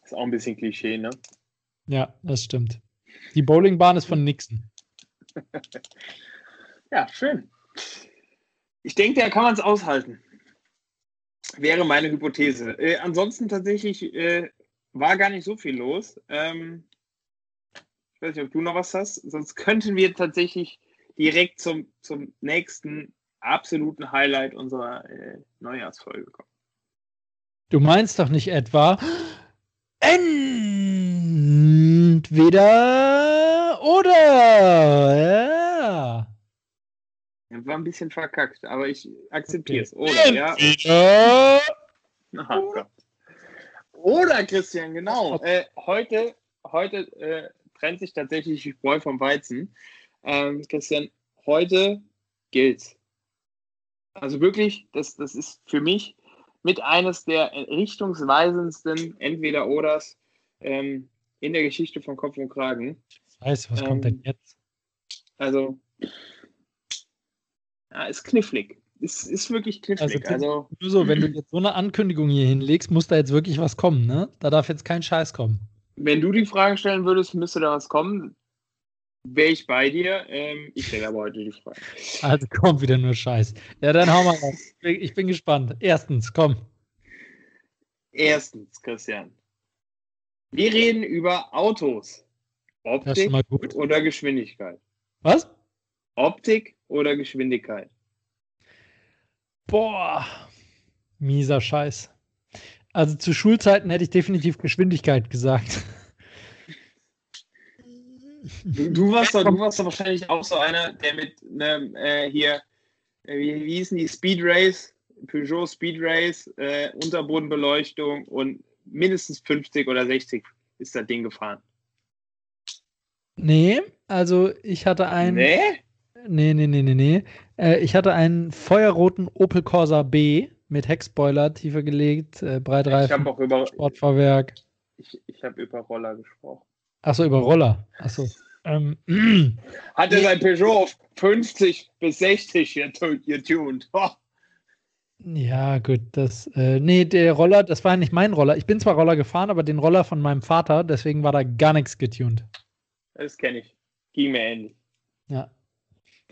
Ist auch ein bisschen Klischee, ne? Ja, das stimmt. Die Bowlingbahn ist von Nixon. Ja, schön. Ich denke, da kann man es aushalten. Wäre meine Hypothese. Äh, ansonsten tatsächlich äh, war gar nicht so viel los. Ähm, ich weiß nicht, ob du noch was hast. Sonst könnten wir tatsächlich direkt zum, zum nächsten absoluten Highlight unserer äh, Neujahrsfolge kommen. Du meinst doch nicht etwa entweder oder. Ja. Ja war ein bisschen verkackt, aber ich akzeptiere es. Oder, ja. Oh Gott. Oder, Christian, genau. Äh, heute heute äh, trennt sich tatsächlich die Spreu vom Weizen. Ähm, Christian, heute gilt's. Also wirklich, das, das ist für mich mit eines der richtungsweisendsten Entweder-Oders ähm, in der Geschichte von Kopf und Kragen. Das heißt, was ähm, kommt denn ähm, jetzt? Also, ja, ist knifflig. Ist, ist wirklich knifflig. Also, also, nur so, wenn du jetzt so eine Ankündigung hier hinlegst, muss da jetzt wirklich was kommen, ne? Da darf jetzt kein Scheiß kommen. Wenn du die Frage stellen würdest, müsste da was kommen wäre ich bei dir. Ähm, ich stelle aber heute die Frage. Also kommt wieder nur Scheiß. Ja, dann hau mal raus. Ich bin gespannt. Erstens, komm. Erstens, Christian. Wir reden über Autos. Optik oder Geschwindigkeit? Was? Optik oder Geschwindigkeit? Boah, mieser Scheiß. Also zu Schulzeiten hätte ich definitiv Geschwindigkeit gesagt. Du, du, warst doch, du warst doch wahrscheinlich auch so einer, der mit einem äh, hier, äh, wie, wie hießen die, Speed Race, Peugeot Speed Race, äh, Unterbodenbeleuchtung und mindestens 50 oder 60 ist das Ding gefahren. Nee, also ich hatte einen. Nee? Nee, nee, nee, nee, nee. Äh, ich hatte einen feuerroten Opel Corsa B mit Heckspoiler, tiefer gelegt, äh, Breitreifen, ich über, Sportfahrwerk. Ich, ich habe über Roller gesprochen. Achso, über Roller. Achso. Ähm, Hat er sein Peugeot auf 50 bis 60 getuned. Oh. Ja, gut, das, äh, nee, der Roller, das war nicht mein Roller. Ich bin zwar Roller gefahren, aber den Roller von meinem Vater, deswegen war da gar nichts getuned. Das kenne ich. Ging mir ähnlich. Ja.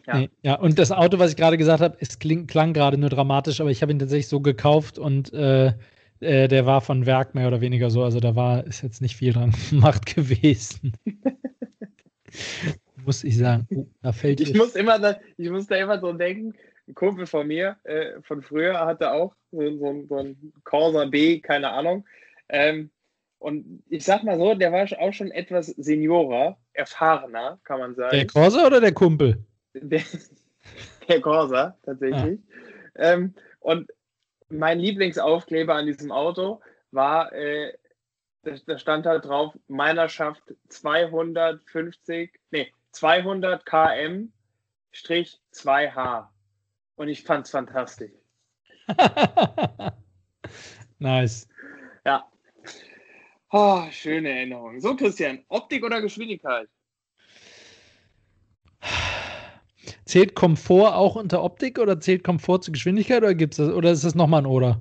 Ja. Nee, ja, und das Auto, was ich gerade gesagt habe, es kling, klang gerade nur dramatisch, aber ich habe ihn tatsächlich so gekauft und äh, äh, der war von Werk mehr oder weniger so. Also da war, ist jetzt nicht viel dran gemacht gewesen. muss ich sagen. Oh, da fällt ich, muss immer da, ich muss da immer so denken, ein Kumpel von mir äh, von früher hatte auch so, so, so ein Corsa B, keine Ahnung. Ähm, und ich sag mal so, der war auch schon etwas seniorer, erfahrener, kann man sagen. Der Corsa oder der Kumpel? Der, der Corsa, tatsächlich. Ah. Ähm, und mein Lieblingsaufkleber an diesem Auto war, äh, da stand halt drauf, meiner schafft 250, nee, 200 km Strich 2H. Und ich fand's fantastisch. nice. Ja. Oh, schöne Erinnerung. So, Christian, Optik oder Geschwindigkeit? Zählt Komfort auch unter Optik oder zählt Komfort zur Geschwindigkeit oder gibt's das oder ist das nochmal ein Oder?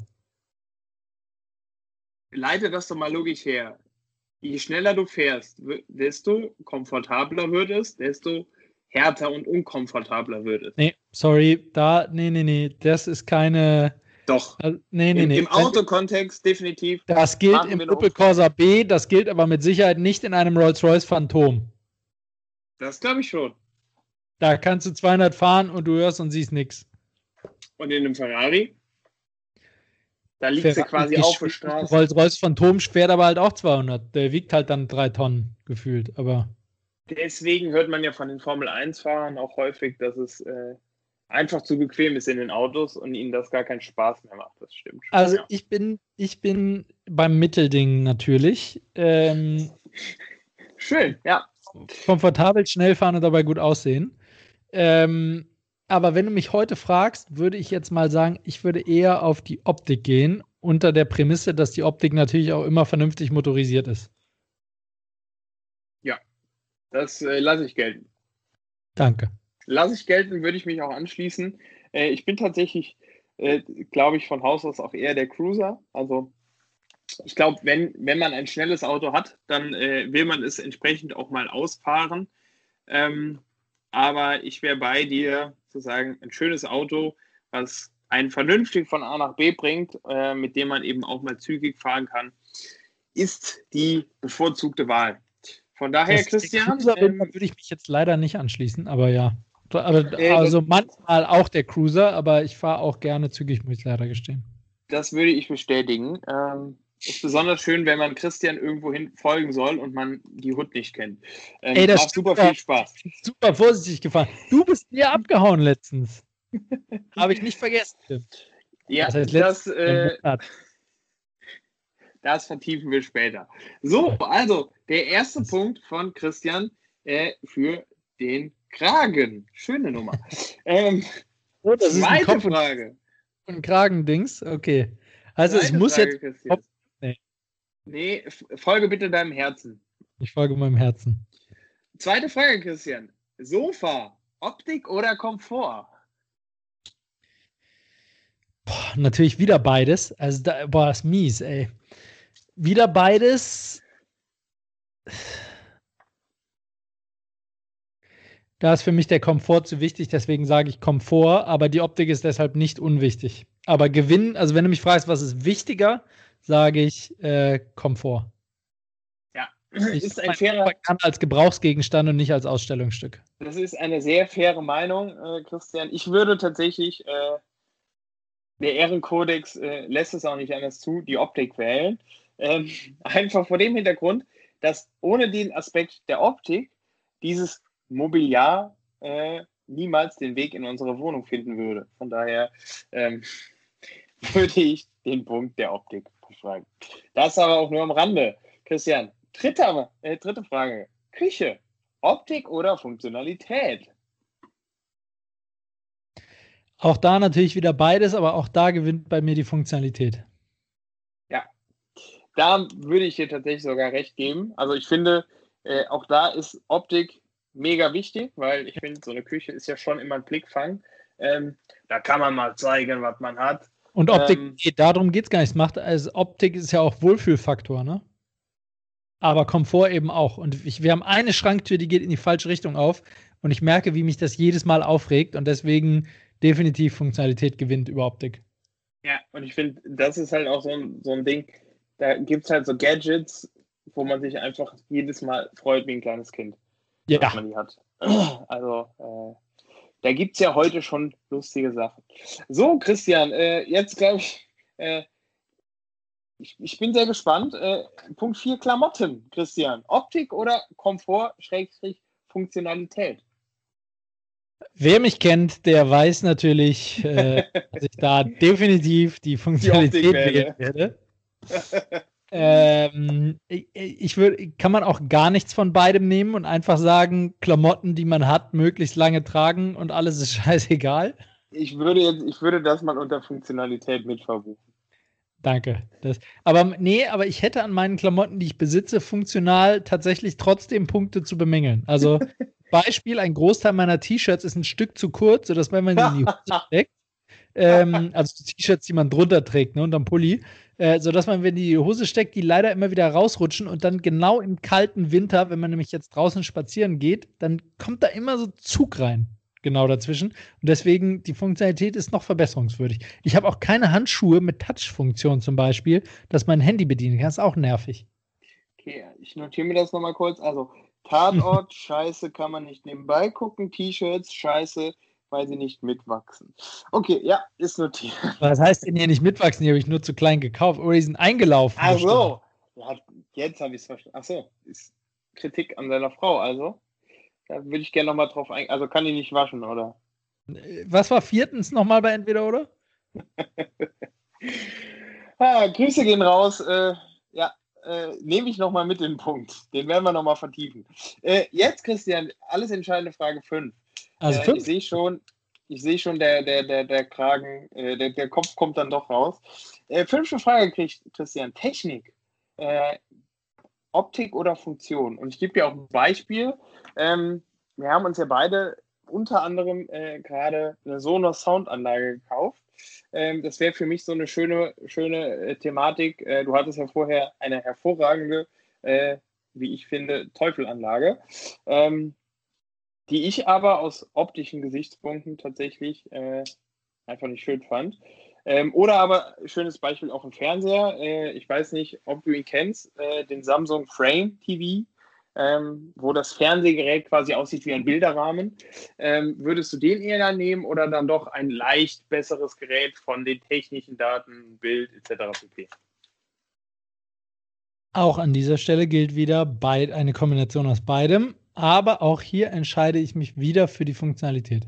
Leite das doch mal logisch her. Je schneller du fährst, desto komfortabler wird es, desto härter und unkomfortabler wird es. Nee, sorry, da, nee, nee, nee, das ist keine. Doch. Also, nee, nee, nee. Im Autokontext definitiv. Das gilt im Opel Corsa B, das gilt aber mit Sicherheit nicht in einem Rolls-Royce Phantom. Das glaube ich schon. Da kannst du 200 fahren und du hörst und siehst nichts. Und in einem Ferrari? Da liegt sie quasi auf der Straße. Rolls-Royce Phantom fährt aber halt auch 200. Der wiegt halt dann drei Tonnen gefühlt, aber. Deswegen hört man ja von den Formel-1-Fahrern auch häufig, dass es äh, einfach zu bequem ist in den Autos und ihnen das gar keinen Spaß mehr macht. Das stimmt schon. Also ja. ich bin, ich bin beim Mittelding natürlich. Ähm, Schön, ja. Komfortabel, schnell fahren und dabei gut aussehen. Ähm, aber wenn du mich heute fragst, würde ich jetzt mal sagen, ich würde eher auf die Optik gehen, unter der Prämisse, dass die Optik natürlich auch immer vernünftig motorisiert ist. Ja, das äh, lasse ich gelten. Danke. Lasse ich gelten, würde ich mich auch anschließen. Äh, ich bin tatsächlich, äh, glaube ich, von Haus aus auch eher der Cruiser. Also ich glaube, wenn, wenn man ein schnelles Auto hat, dann äh, will man es entsprechend auch mal ausfahren. Ähm, aber ich wäre bei dir zu sagen, ein schönes Auto, was einen vernünftig von A nach B bringt, äh, mit dem man eben auch mal zügig fahren kann, ist die bevorzugte Wahl. Von daher, das Christian. Cruiser ähm, würde ich mich jetzt leider nicht anschließen, aber ja. Äh, also manchmal auch der Cruiser, aber ich fahre auch gerne zügig, muss ich leider gestehen. Das würde ich bestätigen. Ähm, ist besonders schön, wenn man Christian irgendwohin folgen soll und man die Hut nicht kennt. Ähm, Ey, das macht super viel Spaß. Super vorsichtig gefahren. Du bist mir abgehauen letztens. Habe ich nicht vergessen. Ja, das, heißt, das, äh, das vertiefen wir später. So, also der erste Punkt von Christian äh, für den Kragen. Schöne Nummer. ähm, oh, zweite Frage. Ein Kragendings, okay. Also Zweite es muss Frage, jetzt. Nee. Nee, folge bitte deinem Herzen. Ich folge meinem Herzen. Zweite Frage, Christian. Sofa, Optik oder Komfort? Boah, natürlich wieder beides. Also, da, boah, ist mies, ey. Wieder beides. Da ist für mich der Komfort zu wichtig, deswegen sage ich Komfort, aber die Optik ist deshalb nicht unwichtig. Aber Gewinn, also wenn du mich fragst, was ist wichtiger, sage ich äh, Komfort. Ja, ich ist ein fairer. Kann als Gebrauchsgegenstand und nicht als Ausstellungsstück. Das ist eine sehr faire Meinung, äh, Christian. Ich würde tatsächlich, äh, der Ehrenkodex äh, lässt es auch nicht anders zu, die Optik wählen. Ähm, einfach vor dem Hintergrund, dass ohne den Aspekt der Optik dieses Mobiliar äh, niemals den Weg in unsere Wohnung finden würde. Von daher ähm, würde ich den Punkt der Optik beschreiben. Das aber auch nur am Rande. Christian, dritte, äh, dritte Frage. Küche, Optik oder Funktionalität? Auch da natürlich wieder beides, aber auch da gewinnt bei mir die Funktionalität. Ja, da würde ich dir tatsächlich sogar recht geben. Also ich finde, äh, auch da ist Optik mega wichtig, weil ich finde, so eine Küche ist ja schon immer ein Blickfang. Ähm, da kann man mal zeigen, was man hat. Und Optik, ähm, darum geht es gar nicht. Macht, also Optik ist ja auch Wohlfühlfaktor, ne? Aber Komfort eben auch. Und ich, wir haben eine Schranktür, die geht in die falsche Richtung auf. Und ich merke, wie mich das jedes Mal aufregt. Und deswegen definitiv Funktionalität gewinnt über Optik. Ja, und ich finde, das ist halt auch so ein, so ein Ding. Da gibt es halt so Gadgets, wo man sich einfach jedes Mal freut wie ein kleines Kind ja. dass man die hat. Also, da gibt es ja heute schon lustige Sachen. So, Christian, äh, jetzt glaube ich, äh, ich, ich, bin sehr gespannt. Äh, Punkt 4, Klamotten, Christian. Optik oder Komfort, Schrägstrich, Funktionalität? Wer mich kennt, der weiß natürlich, äh, dass ich da definitiv die Funktionalität die wählen werde. Ähm, ich würde, kann man auch gar nichts von beidem nehmen und einfach sagen, Klamotten, die man hat, möglichst lange tragen und alles ist scheißegal? Ich würde jetzt, ich würde das mal unter Funktionalität mitverbuchen. Danke. Das, aber nee, aber ich hätte an meinen Klamotten, die ich besitze, funktional tatsächlich trotzdem Punkte zu bemängeln. Also Beispiel, ein Großteil meiner T-Shirts ist ein Stück zu kurz, sodass wenn man sie in die Hose steckt, ähm, also T-Shirts, die man drunter trägt, ne, unterm Pulli, äh, sodass man, wenn die Hose steckt, die leider immer wieder rausrutschen und dann genau im kalten Winter, wenn man nämlich jetzt draußen spazieren geht, dann kommt da immer so Zug rein. Genau dazwischen. Und deswegen, die Funktionalität ist noch verbesserungswürdig. Ich habe auch keine Handschuhe mit Touch-Funktion zum Beispiel, dass man Handy bedienen kann. Ist auch nervig. Okay, ich notiere mir das nochmal kurz. Also, Tatort, scheiße, kann man nicht nebenbei gucken. T-Shirts, scheiße, weil sie nicht mitwachsen. Okay, ja, ist notiert. Was heißt denn hier nicht mitwachsen? Die habe ich nur zu klein gekauft. Oder die sind eingelaufen. Ach so. Ja, jetzt habe ich es verstanden. Ach so, ist Kritik an seiner Frau, also. Da würde ich gerne nochmal drauf eingehen. Also kann die nicht waschen, oder? Was war viertens nochmal bei Entweder, oder? ah, Grüße gehen raus. Äh, ja, äh, nehme ich nochmal mit den Punkt. Den werden wir nochmal vertiefen. Äh, jetzt, Christian, alles entscheidende Frage 5. Also äh, ich sehe schon, ich sehe schon, der, der, der, der Kragen, äh, der, der Kopf kommt dann doch raus. Äh, fünfte Frage kriegt Christian. Technik. Äh, Optik oder Funktion? Und ich gebe dir auch ein Beispiel. Ähm, wir haben uns ja beide unter anderem äh, gerade eine Sonos Soundanlage gekauft. Ähm, das wäre für mich so eine schöne, schöne äh, Thematik. Äh, du hattest ja vorher eine hervorragende, äh, wie ich finde, Teufelanlage. Ähm, die ich aber aus optischen Gesichtspunkten tatsächlich äh, einfach nicht schön fand. Ähm, oder aber, schönes Beispiel auch im Fernseher. Äh, ich weiß nicht, ob du ihn kennst, äh, den Samsung Frame TV, ähm, wo das Fernsehgerät quasi aussieht wie ein Bilderrahmen. Ähm, würdest du den eher dann nehmen oder dann doch ein leicht besseres Gerät von den technischen Daten, Bild etc. pp? Auch an dieser Stelle gilt wieder eine Kombination aus beidem, aber auch hier entscheide ich mich wieder für die Funktionalität.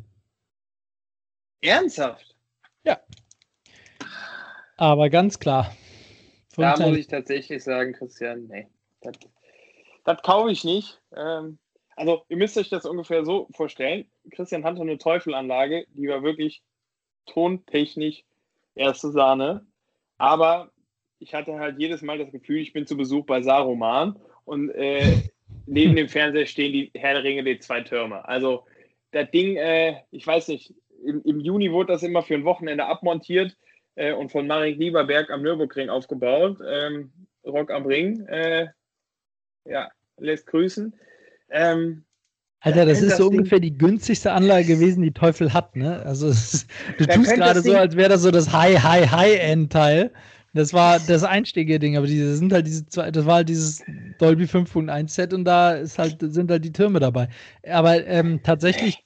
Ernsthaft? Ja. Aber ganz klar. Da muss ich tatsächlich sagen, Christian, nee, das, das kaufe ich nicht. Ähm, also, ihr müsst euch das ungefähr so vorstellen. Christian hatte eine Teufelanlage, die war wirklich tontechnisch erste Sahne. Aber ich hatte halt jedes Mal das Gefühl, ich bin zu Besuch bei Saruman und äh, neben dem Fernseher stehen die Herr der Ringe, die zwei Türme. Also das Ding, äh, ich weiß nicht, im, im, Juni wurde das immer für ein Wochenende abmontiert äh, und von Marek Lieberberg am Nürburgring aufgebaut. Ähm, Rock am Ring, äh, ja, lässt grüßen. Ähm, Alter, das ist das so Ding. ungefähr die günstigste Anlage gewesen, die Teufel hat, ne? Also ist, du tust gerade so, als wäre das so das High, High, High-End-Teil. Das war das Einstiege-Ding, aber diese sind halt diese zwei, das war halt dieses Dolby 5.1 Set und da ist halt, sind halt die Türme dabei. Aber ähm, tatsächlich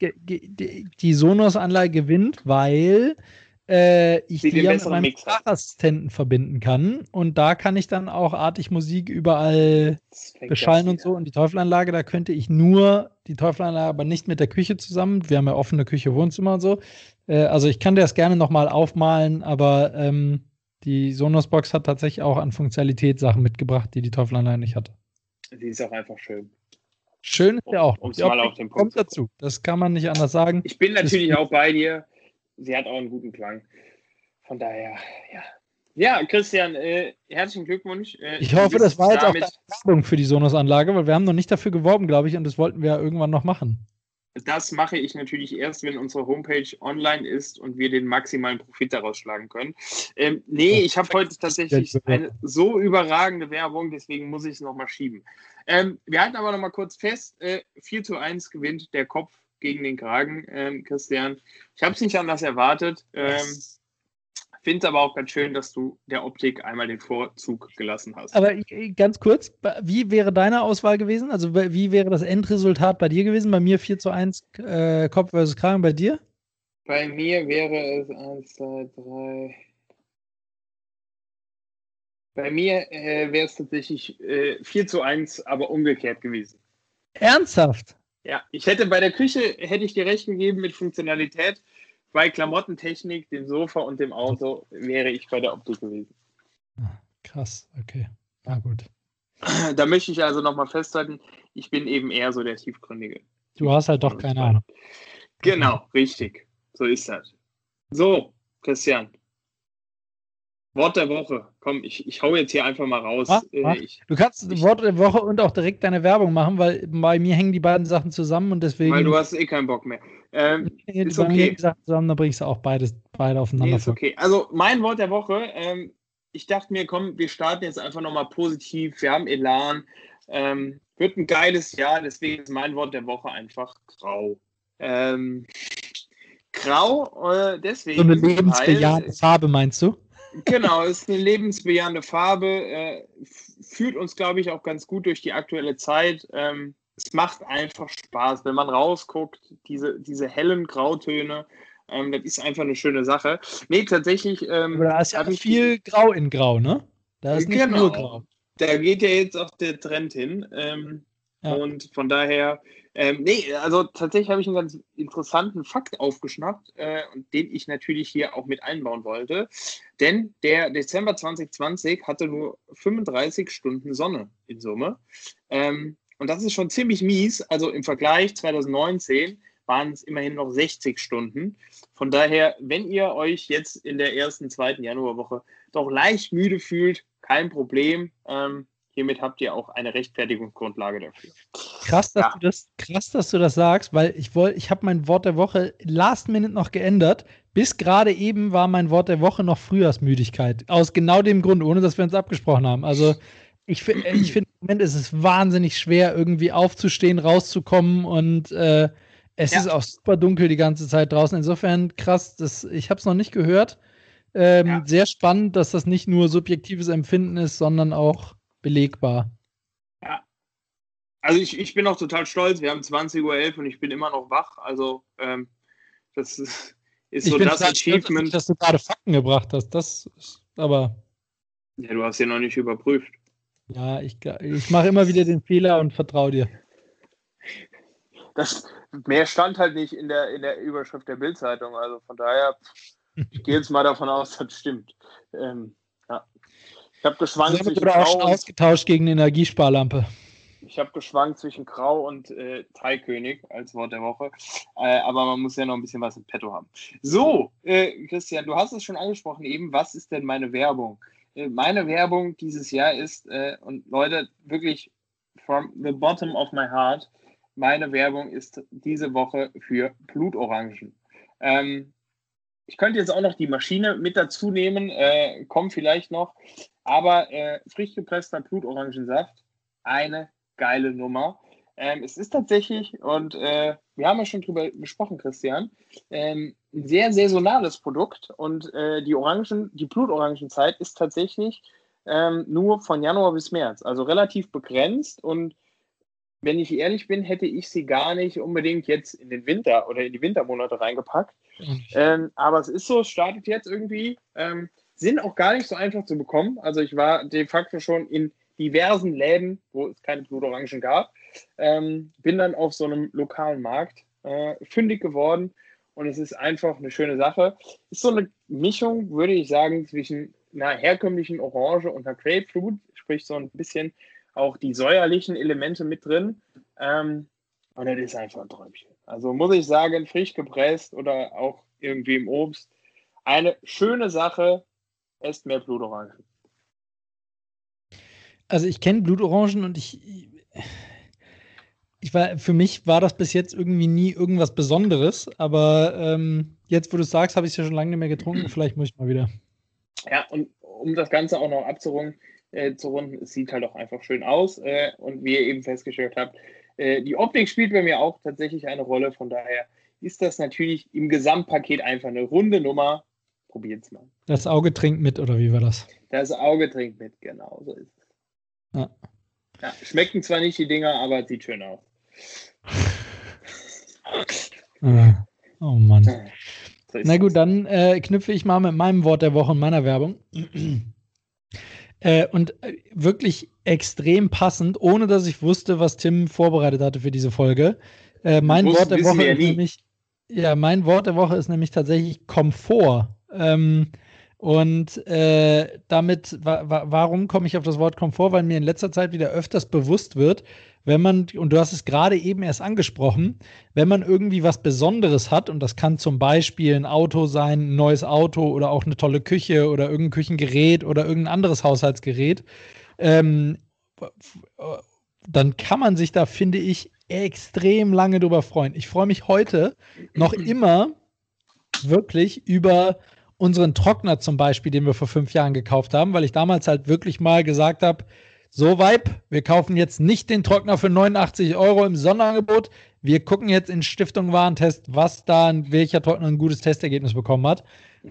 die Sonos-Anlage gewinnt, weil äh, ich Sie die ja mit meinem Sprachassistenten verbinden kann und da kann ich dann auch artig Musik überall beschallen und so. Und die Teufelanlage, da könnte ich nur die Teufelanlage, aber nicht mit der Küche zusammen. Wir haben ja offene Küche, Wohnzimmer und so. Äh, also ich kann das gerne nochmal aufmalen, aber ähm, die Sonos-Box hat tatsächlich auch an Funktionalität Sachen mitgebracht, die die Teufel allein nicht hatte. Die ist auch einfach schön. Schön ist ja auch. Um, mal auf den Punkt kommt dazu. Das kann man nicht anders sagen. Ich bin natürlich auch bei dir. Sie hat auch einen guten Klang. Von daher, ja. Ja, Christian, äh, herzlichen Glückwunsch. Äh, ich hoffe, das war jetzt auch eine Werbung für die Sonos-Anlage, weil wir haben noch nicht dafür geworben, glaube ich, und das wollten wir ja irgendwann noch machen. Das mache ich natürlich erst, wenn unsere Homepage online ist und wir den maximalen Profit daraus schlagen können. Ähm, nee, ich habe heute tatsächlich eine so überragende Werbung, deswegen muss ich es nochmal schieben. Ähm, wir halten aber nochmal kurz fest: äh, 4 zu 1 gewinnt der Kopf gegen den Kragen, ähm, Christian. Ich habe es nicht anders erwartet. Ähm, Finde es aber auch ganz schön, dass du der Optik einmal den Vorzug gelassen hast. Aber ganz kurz, wie wäre deine Auswahl gewesen? Also wie wäre das Endresultat bei dir gewesen? Bei mir 4 zu 1 äh, Kopf versus Kragen, bei dir? Bei mir wäre es 1, 2, 3. Bei mir äh, wäre es tatsächlich äh, 4 zu 1, aber umgekehrt gewesen. Ernsthaft? Ja, ich hätte bei der Küche, hätte ich dir recht gegeben mit Funktionalität. Bei Klamottentechnik, dem Sofa und dem Auto wäre ich bei der Optik gewesen. Ah, krass, okay. Na gut. Da möchte ich also nochmal festhalten, ich bin eben eher so der Tiefgründige. Du hast halt doch keine Ahnung. Genau, richtig. So ist das. So, Christian. Wort der Woche. Komm, ich, ich hau jetzt hier einfach mal raus. Mach, äh, mach. Ich, du kannst ich, Wort der Woche und auch direkt deine Werbung machen, weil bei mir hängen die beiden Sachen zusammen und deswegen. Weil du hast eh keinen Bock mehr. Ähm, ist okay. zusammen, dann bringst du auch beides, beide aufeinander. Nee, ist okay. Also mein Wort der Woche, ähm, ich dachte mir, komm, wir starten jetzt einfach nochmal positiv. Wir haben Elan. Ähm, wird ein geiles Jahr, deswegen ist mein Wort der Woche einfach grau. Ähm, grau, äh, deswegen. So eine lebensbejahende Farbe, meinst du? Genau, ist eine lebensbejahende Farbe. Äh, führt uns, glaube ich, auch ganz gut durch die aktuelle Zeit. Ähm, es macht einfach Spaß, wenn man rausguckt, diese, diese hellen Grautöne. Ähm, das ist einfach eine schöne Sache. Nee, tatsächlich. Ähm, Aber da ist ja viel Grau in Grau, ne? Da ist nicht genau. nur Grau. Da geht ja jetzt auch der Trend hin. Ähm, ja. Und von daher, ähm, nee, also tatsächlich habe ich einen ganz interessanten Fakt aufgeschnappt, äh, den ich natürlich hier auch mit einbauen wollte. Denn der Dezember 2020 hatte nur 35 Stunden Sonne in Summe. Ähm, und das ist schon ziemlich mies. Also im Vergleich 2019 waren es immerhin noch 60 Stunden. Von daher, wenn ihr euch jetzt in der ersten, zweiten Januarwoche doch leicht müde fühlt, kein Problem. Ähm, hiermit habt ihr auch eine Rechtfertigungsgrundlage dafür. Krass, dass, ja. du, das, krass dass du das sagst, weil ich wollte, ich habe mein Wort der Woche last minute noch geändert. Bis gerade eben war mein Wort der Woche noch Frühjahrsmüdigkeit. Aus genau dem Grund, ohne dass wir uns abgesprochen haben. Also ich, äh, ich finde, im Moment ist es wahnsinnig schwer, irgendwie aufzustehen, rauszukommen und äh, Es ja. ist auch super dunkel die ganze Zeit draußen. Insofern krass, das, ich habe es noch nicht gehört. Ähm, ja. Sehr spannend, dass das nicht nur subjektives Empfinden ist, sondern auch belegbar. Ja. Also ich, ich bin auch total stolz. Wir haben 20.11 Uhr und ich bin immer noch wach. Also ähm, das ist, ist so das Achievement. Stolz, dass du gerade Fakten gebracht hast. Das ist aber. Ja, du hast ja noch nicht überprüft. Ja, ich, ich mache immer wieder den Fehler und vertraue dir. Das, mehr stand halt nicht in der, in der Überschrift der Bildzeitung. Also von daher, ich gehe jetzt mal davon aus, das stimmt. Ähm, ja. Ich habe geschwankt zwischen Grau und, ausgetauscht gegen eine Energiesparlampe. Ich habe geschwankt zwischen Grau und äh, Thai-König als Wort der Woche. Äh, aber man muss ja noch ein bisschen was im Petto haben. So, äh, Christian, du hast es schon angesprochen eben. Was ist denn meine Werbung? Äh, meine Werbung dieses Jahr ist, äh, und Leute, wirklich from the bottom of my heart, meine Werbung ist diese Woche für Blutorangen. Ähm, ich könnte jetzt auch noch die Maschine mit dazu nehmen, äh, kommt vielleicht noch, aber äh, frisch gepresster Blutorangensaft, eine geile Nummer. Ähm, es ist tatsächlich, und äh, wir haben ja schon drüber gesprochen, Christian, ähm, ein sehr saisonales Produkt und äh, die Orangen, die Blutorangenzeit ist tatsächlich ähm, nur von Januar bis März, also relativ begrenzt und wenn ich ehrlich bin, hätte ich sie gar nicht unbedingt jetzt in den Winter oder in die Wintermonate reingepackt. Ähm, aber es ist so, es startet jetzt irgendwie, ähm, sind auch gar nicht so einfach zu bekommen. Also ich war de facto schon in diversen Läden, wo es keine Blutorangen gab. Ähm, bin dann auf so einem lokalen Markt äh, fündig geworden und es ist einfach eine schöne Sache. Ist so eine Mischung, würde ich sagen, zwischen einer herkömmlichen Orange und einer Grapefruit, sprich so ein bisschen auch die säuerlichen Elemente mit drin. Ähm, und das ist einfach ein Träumchen. Also muss ich sagen, frisch gepresst oder auch irgendwie im Obst. Eine schöne Sache, esst mehr Blutorangen. Also ich kenne Blutorangen und ich, ich war, für mich war das bis jetzt irgendwie nie irgendwas Besonderes, aber ähm, jetzt, wo du sagst, habe ich es ja schon lange nicht mehr getrunken, vielleicht muss ich mal wieder. Ja, und um das Ganze auch noch abzurunden, äh, zu runden, es sieht halt auch einfach schön aus äh, und wie ihr eben festgestellt habt, äh, die Optik spielt bei mir auch tatsächlich eine Rolle, von daher ist das natürlich im Gesamtpaket einfach eine runde Nummer. Probiert's mal. Das Auge trinkt mit, oder wie war das? Das Auge trinkt mit, genau, so ist es. Ja. ja schmecken zwar nicht die Dinger, aber sieht schön aus. Ah. oh Mann. So Na gut, dann äh, knüpfe ich mal mit meinem Wort der Woche und meiner Werbung. äh, und äh, wirklich extrem passend, ohne dass ich wusste, was Tim vorbereitet hatte für diese Folge. Äh, mein Wort der Woche ist nämlich, ja, mein Wort der Woche ist nämlich tatsächlich Komfort. Ähm, und äh, damit, wa warum komme ich auf das Wort Komfort? Weil mir in letzter Zeit wieder öfters bewusst wird, wenn man, und du hast es gerade eben erst angesprochen, wenn man irgendwie was Besonderes hat, und das kann zum Beispiel ein Auto sein, ein neues Auto oder auch eine tolle Küche oder irgendein Küchengerät oder irgendein anderes Haushaltsgerät, ähm, dann kann man sich da, finde ich, extrem lange drüber freuen. Ich freue mich heute noch immer wirklich über unseren Trockner zum Beispiel, den wir vor fünf Jahren gekauft haben, weil ich damals halt wirklich mal gesagt habe, so Vibe, wir kaufen jetzt nicht den Trockner für 89 Euro im Sonderangebot. Wir gucken jetzt in Stiftung Warentest, was da, welcher Trockner ein gutes Testergebnis bekommen hat.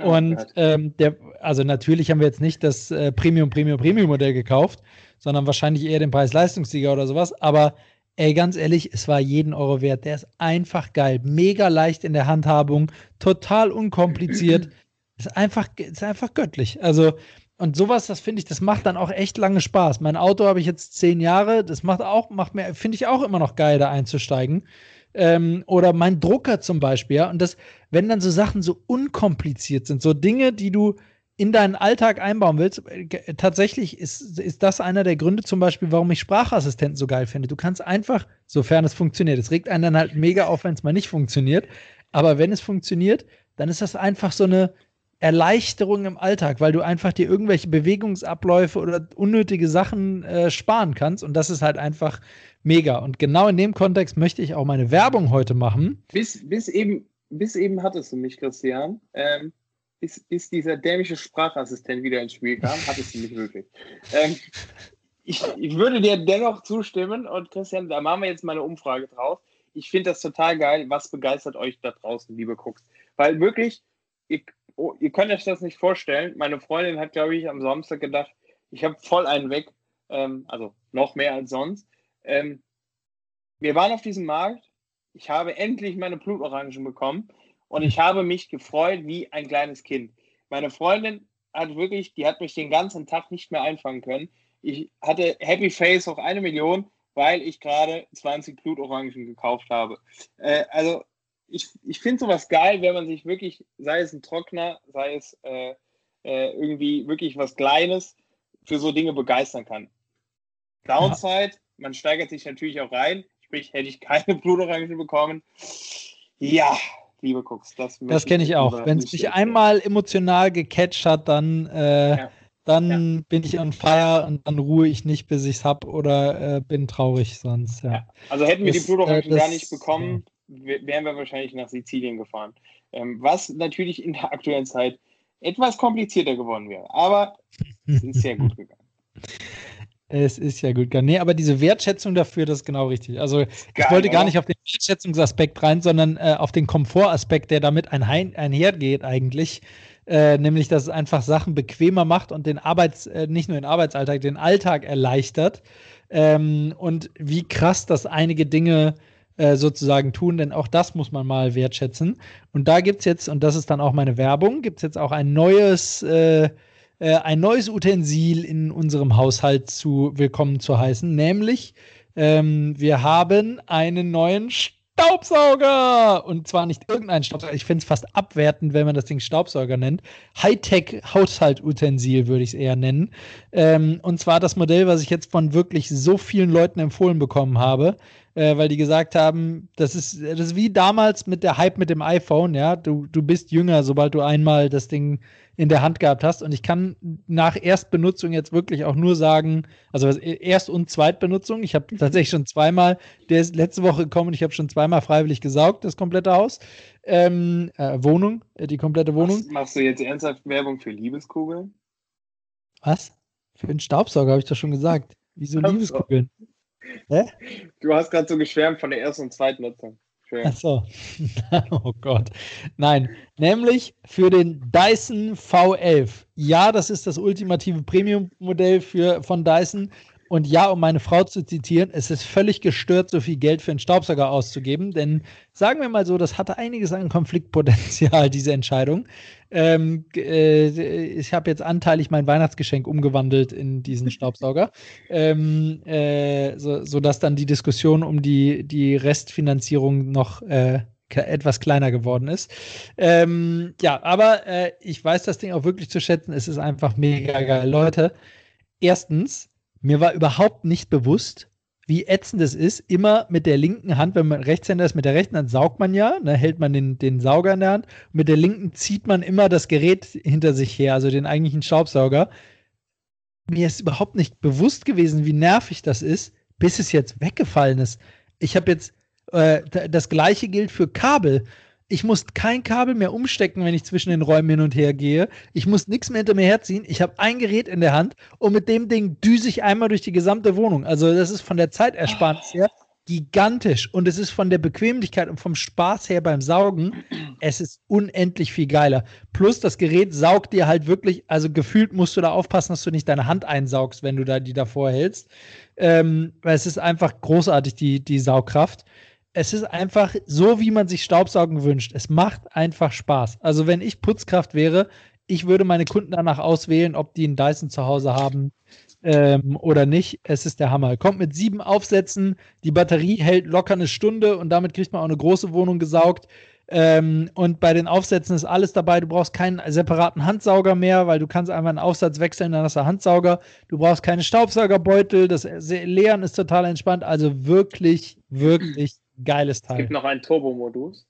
Und ähm, der, also natürlich haben wir jetzt nicht das äh, Premium, Premium, Premium Modell gekauft, sondern wahrscheinlich eher den Preis-Leistungssieger oder sowas. Aber ey, ganz ehrlich, es war jeden Euro wert. Der ist einfach geil, mega leicht in der Handhabung, total unkompliziert. ist einfach, ist einfach göttlich. Also, und sowas, das finde ich, das macht dann auch echt lange Spaß. Mein Auto habe ich jetzt zehn Jahre, das macht auch, macht mir, finde ich auch immer noch geil, da einzusteigen. Ähm, oder mein Drucker zum Beispiel, ja. Und das, wenn dann so Sachen so unkompliziert sind, so Dinge, die du in deinen Alltag einbauen willst, äh, tatsächlich ist, ist das einer der Gründe zum Beispiel, warum ich Sprachassistenten so geil finde. Du kannst einfach, sofern es funktioniert, es regt einen dann halt mega auf, wenn es mal nicht funktioniert, aber wenn es funktioniert, dann ist das einfach so eine, Erleichterung im Alltag, weil du einfach dir irgendwelche Bewegungsabläufe oder unnötige Sachen äh, sparen kannst. Und das ist halt einfach mega. Und genau in dem Kontext möchte ich auch meine Werbung heute machen. Bis, bis, eben, bis eben hattest du mich, Christian. Ähm, bis, bis dieser dämische Sprachassistent wieder ins Spiel kam, hattest du mich wirklich. Ähm, ich, ich würde dir dennoch zustimmen und Christian, da machen wir jetzt mal eine Umfrage drauf. ich finde das total geil. Was begeistert euch da draußen, liebe Cooks? Weil wirklich, ihr, oh, ihr könnt euch das nicht vorstellen. Meine Freundin hat, glaube ich, am Samstag gedacht, ich habe voll einen weg. Ähm, also noch mehr als sonst. Ähm, wir waren auf diesem Markt. Ich habe endlich meine Blutorangen bekommen und ich habe mich gefreut wie ein kleines Kind. Meine Freundin hat wirklich, die hat mich den ganzen Tag nicht mehr einfangen können. Ich hatte Happy Face auf eine Million, weil ich gerade 20 Blutorangen gekauft habe. Äh, also ich, ich finde sowas geil, wenn man sich wirklich, sei es ein Trockner, sei es äh, äh, irgendwie wirklich was Kleines, für so Dinge begeistern kann. Downside, ja. man steigert sich natürlich auch rein. Sprich, hätte ich keine Blutorangen bekommen. Ja, liebe Cooks, das Das kenne ich auch. Wenn es mich einmal emotional gecatcht hat, dann, äh, ja. dann ja. bin ich on fire und dann ruhe ich nicht, bis ich es habe oder äh, bin traurig sonst. Ja. Also hätten wir das, die Blutorangen äh, gar nicht bekommen, wären wir wahrscheinlich nach Sizilien gefahren. Ähm, was natürlich in der aktuellen Zeit etwas komplizierter geworden wäre. Aber es ist sehr gut gegangen. Es ist ja gut gegangen. Nee, aber diese Wertschätzung dafür, das ist genau richtig. Also Geil, ich wollte gar oder? nicht auf den Wertschätzungsaspekt rein, sondern äh, auf den Komfortaspekt, der damit einher, einhergeht eigentlich. Äh, nämlich, dass es einfach Sachen bequemer macht und den Arbeits, äh, nicht nur den Arbeitsalltag, den Alltag erleichtert. Ähm, und wie krass, dass einige Dinge äh, sozusagen tun, denn auch das muss man mal wertschätzen. Und da gibt es jetzt, und das ist dann auch meine Werbung, gibt es jetzt auch ein neues, äh, äh, ein neues Utensil in unserem Haushalt zu willkommen zu heißen, nämlich ähm, wir haben einen neuen Staubsauger! Und zwar nicht irgendeinen Staubsauger. Ich finde es fast abwertend, wenn man das Ding Staubsauger nennt. Hightech-Haushaltutensil würde ich es eher nennen. Ähm, und zwar das Modell, was ich jetzt von wirklich so vielen Leuten empfohlen bekommen habe äh, weil die gesagt haben, das ist, das ist wie damals mit der Hype mit dem iPhone, ja. Du, du bist jünger, sobald du einmal das Ding in der Hand gehabt hast. Und ich kann nach Erstbenutzung jetzt wirklich auch nur sagen, also Erst- und Zweitbenutzung. Ich habe tatsächlich schon zweimal, der ist letzte Woche gekommen und ich habe schon zweimal freiwillig gesaugt, das komplette Haus. Ähm, äh, Wohnung, äh, die komplette Wohnung. Machst, machst, du jetzt ernsthaft Werbung für Liebeskugeln? Was? Für einen Staubsauger, habe ich doch schon gesagt. Wieso Liebeskugeln? Hä? Du hast gerade so geschwärmt von der ersten und zweiten Nutzung. Schön. Ach so. oh Gott. Nein, nämlich für den Dyson V11. Ja, das ist das ultimative Premium-Modell von Dyson. Und ja, um meine Frau zu zitieren, es ist völlig gestört, so viel Geld für einen Staubsauger auszugeben. Denn sagen wir mal so, das hatte einiges an Konfliktpotenzial, diese Entscheidung. Ähm, äh, ich habe jetzt anteilig mein Weihnachtsgeschenk umgewandelt in diesen Staubsauger, ähm, äh, so, sodass dann die Diskussion um die, die Restfinanzierung noch äh, etwas kleiner geworden ist. Ähm, ja, aber äh, ich weiß das Ding auch wirklich zu schätzen. Es ist einfach mega geil. Leute, erstens, mir war überhaupt nicht bewusst, wie ätzend es ist, immer mit der linken Hand, wenn man Rechtshänder ist, mit der rechten Hand saugt man ja, ne, hält man den, den Sauger in der Hand, mit der linken zieht man immer das Gerät hinter sich her, also den eigentlichen Staubsauger. Mir ist überhaupt nicht bewusst gewesen, wie nervig das ist, bis es jetzt weggefallen ist. Ich habe jetzt, äh, das gleiche gilt für Kabel. Ich muss kein Kabel mehr umstecken, wenn ich zwischen den Räumen hin und her gehe. Ich muss nichts mehr hinter mir herziehen. Ich habe ein Gerät in der Hand und mit dem Ding düse ich einmal durch die gesamte Wohnung. Also das ist von der Zeitersparnis her gigantisch und es ist von der Bequemlichkeit und vom Spaß her beim Saugen, es ist unendlich viel geiler. Plus das Gerät saugt dir halt wirklich, also gefühlt musst du da aufpassen, dass du nicht deine Hand einsaugst, wenn du da die davor hältst. Ähm, weil es ist einfach großartig, die, die Saugkraft es ist einfach so, wie man sich Staubsaugen wünscht. Es macht einfach Spaß. Also, wenn ich Putzkraft wäre, ich würde meine Kunden danach auswählen, ob die einen Dyson zu Hause haben ähm, oder nicht. Es ist der Hammer. Kommt mit sieben Aufsätzen, die Batterie hält locker eine Stunde und damit kriegt man auch eine große Wohnung gesaugt. Ähm, und bei den Aufsätzen ist alles dabei. Du brauchst keinen separaten Handsauger mehr, weil du kannst einfach einen Aufsatz wechseln, dann hast du Handsauger. Du brauchst keine Staubsaugerbeutel. Das Leeren ist total entspannt. Also wirklich, wirklich Geiles Teil. Es gibt noch einen Turbo-Modus.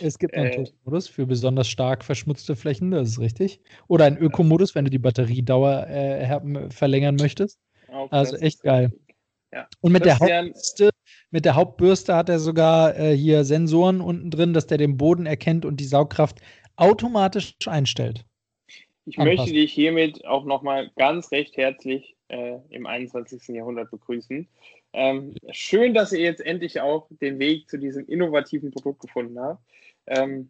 Es gibt einen äh, Turbo-Modus für besonders stark verschmutzte Flächen, das ist richtig. Oder einen Ökomodus, wenn du die Batteriedauer äh, verlängern möchtest. also echt geil. Ja. Und mit der, Hauptbürste, mit der Hauptbürste hat er sogar äh, hier Sensoren unten drin, dass der den Boden erkennt und die Saugkraft automatisch einstellt. Ich Anpassen. möchte dich hiermit auch nochmal ganz recht herzlich äh, im 21. Jahrhundert begrüßen. Ähm, schön, dass ihr jetzt endlich auch den Weg zu diesem innovativen Produkt gefunden habt. Ähm,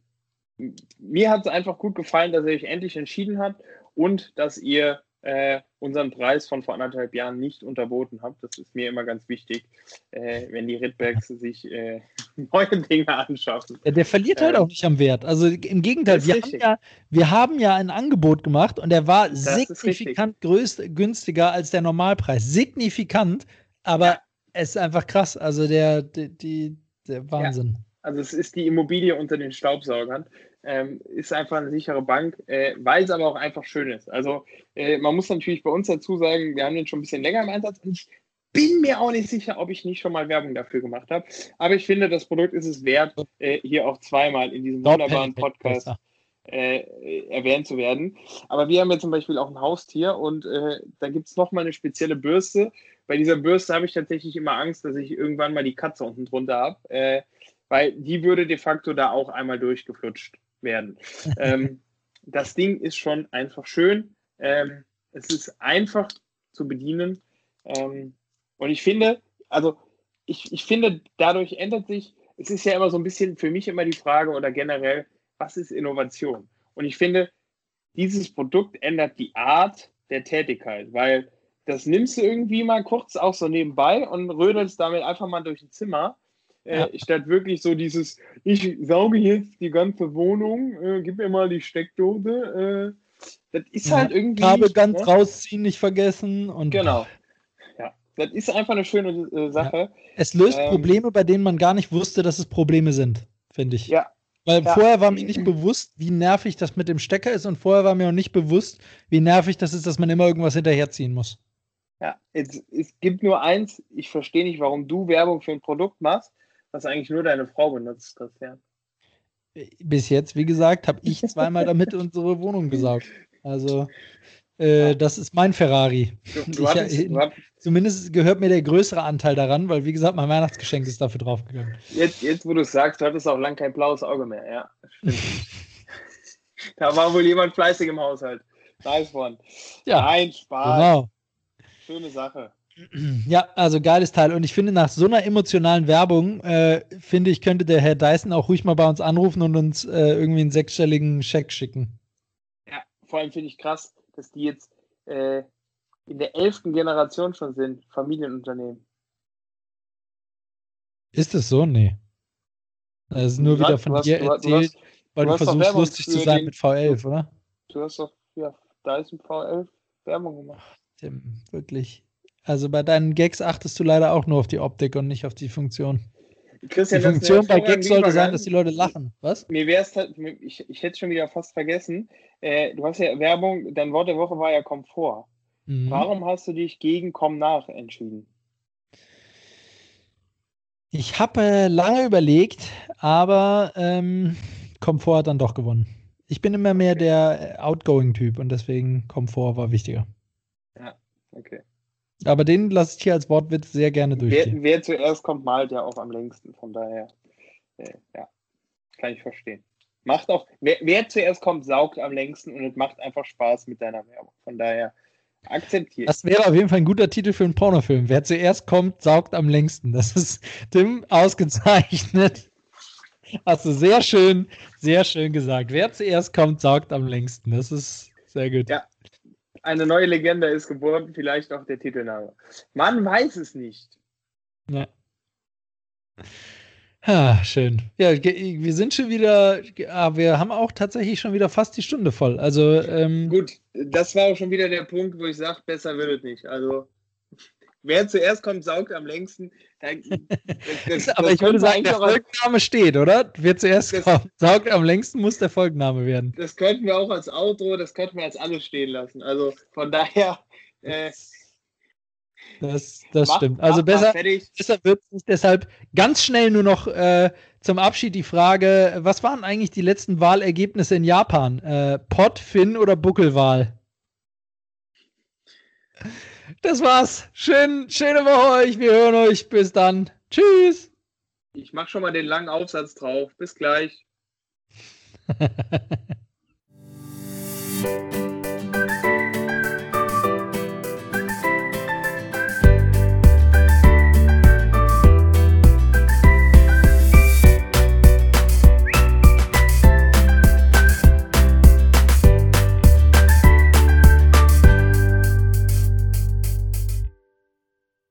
mir hat es einfach gut gefallen, dass ihr euch endlich entschieden habt und dass ihr äh, unseren Preis von vor anderthalb Jahren nicht unterboten habt. Das ist mir immer ganz wichtig, äh, wenn die Ritbacks sich äh, neue Dinge anschaffen. Ja, der verliert halt ähm, auch nicht am Wert. Also im Gegenteil, wir haben, ja, wir haben ja ein Angebot gemacht und der war das signifikant größt, günstiger als der Normalpreis. Signifikant, aber ja. Es ist einfach krass. Also der, die, die der Wahnsinn. Ja. Also es ist die Immobilie unter den Staubsaugern ähm, ist einfach eine sichere Bank, äh, weil es aber auch einfach schön ist. Also äh, man muss natürlich bei uns dazu sagen, wir haben den schon ein bisschen länger im Einsatz und ich bin mir auch nicht sicher, ob ich nicht schon mal Werbung dafür gemacht habe. Aber ich finde, das Produkt ist es wert, äh, hier auch zweimal in diesem wunderbaren Podcast äh, erwähnt zu werden. Aber wir haben ja zum Beispiel auch ein Haustier und äh, da gibt es nochmal eine spezielle Bürste. Bei dieser Bürste habe ich tatsächlich immer Angst, dass ich irgendwann mal die Katze unten drunter habe, äh, weil die würde de facto da auch einmal durchgeflutscht werden. ähm, das Ding ist schon einfach schön. Ähm, es ist einfach zu bedienen. Ähm, und ich finde, also ich, ich finde, dadurch ändert sich, es ist ja immer so ein bisschen für mich immer die Frage oder generell, was ist Innovation? Und ich finde, dieses Produkt ändert die Art der Tätigkeit, weil das nimmst du irgendwie mal kurz auch so nebenbei und rödelst damit einfach mal durch ein Zimmer äh, statt wirklich so dieses, ich sauge jetzt die ganze Wohnung, äh, gib mir mal die Steckdose. Äh, das ist ja, halt irgendwie. Kabel ganz ne? rausziehen, nicht vergessen. Und genau. Ja, das ist einfach eine schöne äh, Sache. Ja. Es löst ähm, Probleme, bei denen man gar nicht wusste, dass es Probleme sind, finde ich. Ja, weil ja. vorher war mir nicht bewusst, wie nervig das mit dem Stecker ist und vorher war mir auch nicht bewusst, wie nervig das ist, dass man immer irgendwas hinterherziehen muss. Ja, es, es gibt nur eins, ich verstehe nicht, warum du Werbung für ein Produkt machst, was eigentlich nur deine Frau benutzt, Christian. Bis jetzt, wie gesagt, habe ich zweimal damit unsere Wohnung gesaugt. Also, äh, das ist mein Ferrari. Du, du hattest, ich, äh, zumindest gehört mir der größere Anteil daran, weil, wie gesagt, mein Weihnachtsgeschenk ist dafür draufgegangen. Jetzt, jetzt wo du es sagst, du hattest auch lang kein blaues Auge mehr. Ja, da war wohl jemand fleißig im Haushalt. Nice one. Ja, Nein, Spaß. Genau. Schöne Sache. Ja, also geiles Teil. Und ich finde, nach so einer emotionalen Werbung, äh, finde ich, könnte der Herr Dyson auch ruhig mal bei uns anrufen und uns äh, irgendwie einen sechsstelligen Scheck schicken. Ja, vor allem finde ich krass, dass die jetzt äh, in der elften Generation schon sind, Familienunternehmen. Ist es so? Nee. Das ist nur du wieder von dir erzählt, du hast, weil du, du versuchst, lustig zu sein mit V11, oder? Du hast doch, ja, Dyson V11 Werbung gemacht. Tim, wirklich. Also bei deinen Gags achtest du leider auch nur auf die Optik und nicht auf die Funktion. Christian, die Funktion bei Gags sollte sein, dass die Leute lachen. Was? Mir wäre es halt, ich, ich hätte schon wieder fast vergessen. Äh, du hast ja Werbung, dein Wort der Woche war ja Komfort. Mhm. Warum hast du dich gegen Komm nach entschieden? Ich habe äh, lange überlegt, aber ähm, Komfort hat dann doch gewonnen. Ich bin immer mehr der Outgoing-Typ und deswegen Komfort war wichtiger. Ja, okay. Aber den lasse ich hier als Wortwitz sehr gerne durchgehen. Wer, wer zuerst kommt, malt ja auch am längsten. Von daher, äh, ja, kann ich verstehen. Macht auch, wer, wer, zuerst kommt, saugt am längsten und es macht einfach Spaß mit deiner Werbung. Von daher, akzeptiert. Das wäre auf jeden Fall ein guter Titel für einen Pornofilm. Wer zuerst kommt, saugt am längsten. Das ist Tim ausgezeichnet. Hast du sehr schön, sehr schön gesagt. Wer zuerst kommt, saugt am längsten. Das ist sehr gut. Ja, eine neue Legende ist geboren, vielleicht auch der Titelname. Man weiß es nicht. Ja. Ah, schön. Ja, wir sind schon wieder, ah, wir haben auch tatsächlich schon wieder fast die Stunde voll. Also ähm, gut, das war auch schon wieder der Punkt, wo ich sage, besser wird es nicht. Also wer zuerst kommt, saugt am längsten. Das, Aber das ich würde sagen, der Folgenname steht, oder? Wer zuerst kommt, saugt am längsten, muss der Folgenname werden. Das könnten wir auch als Outro, das könnten wir als alles stehen lassen. Also von daher. Äh, das, das mach, stimmt. Also besser, besser wird es. Deshalb ganz schnell nur noch äh, zum Abschied die Frage: Was waren eigentlich die letzten Wahlergebnisse in Japan? Äh, Pott, Finn oder Buckelwahl? Das war's. Schön, schöne Woche euch. Wir hören euch. Bis dann. Tschüss. Ich mache schon mal den langen Aufsatz drauf. Bis gleich.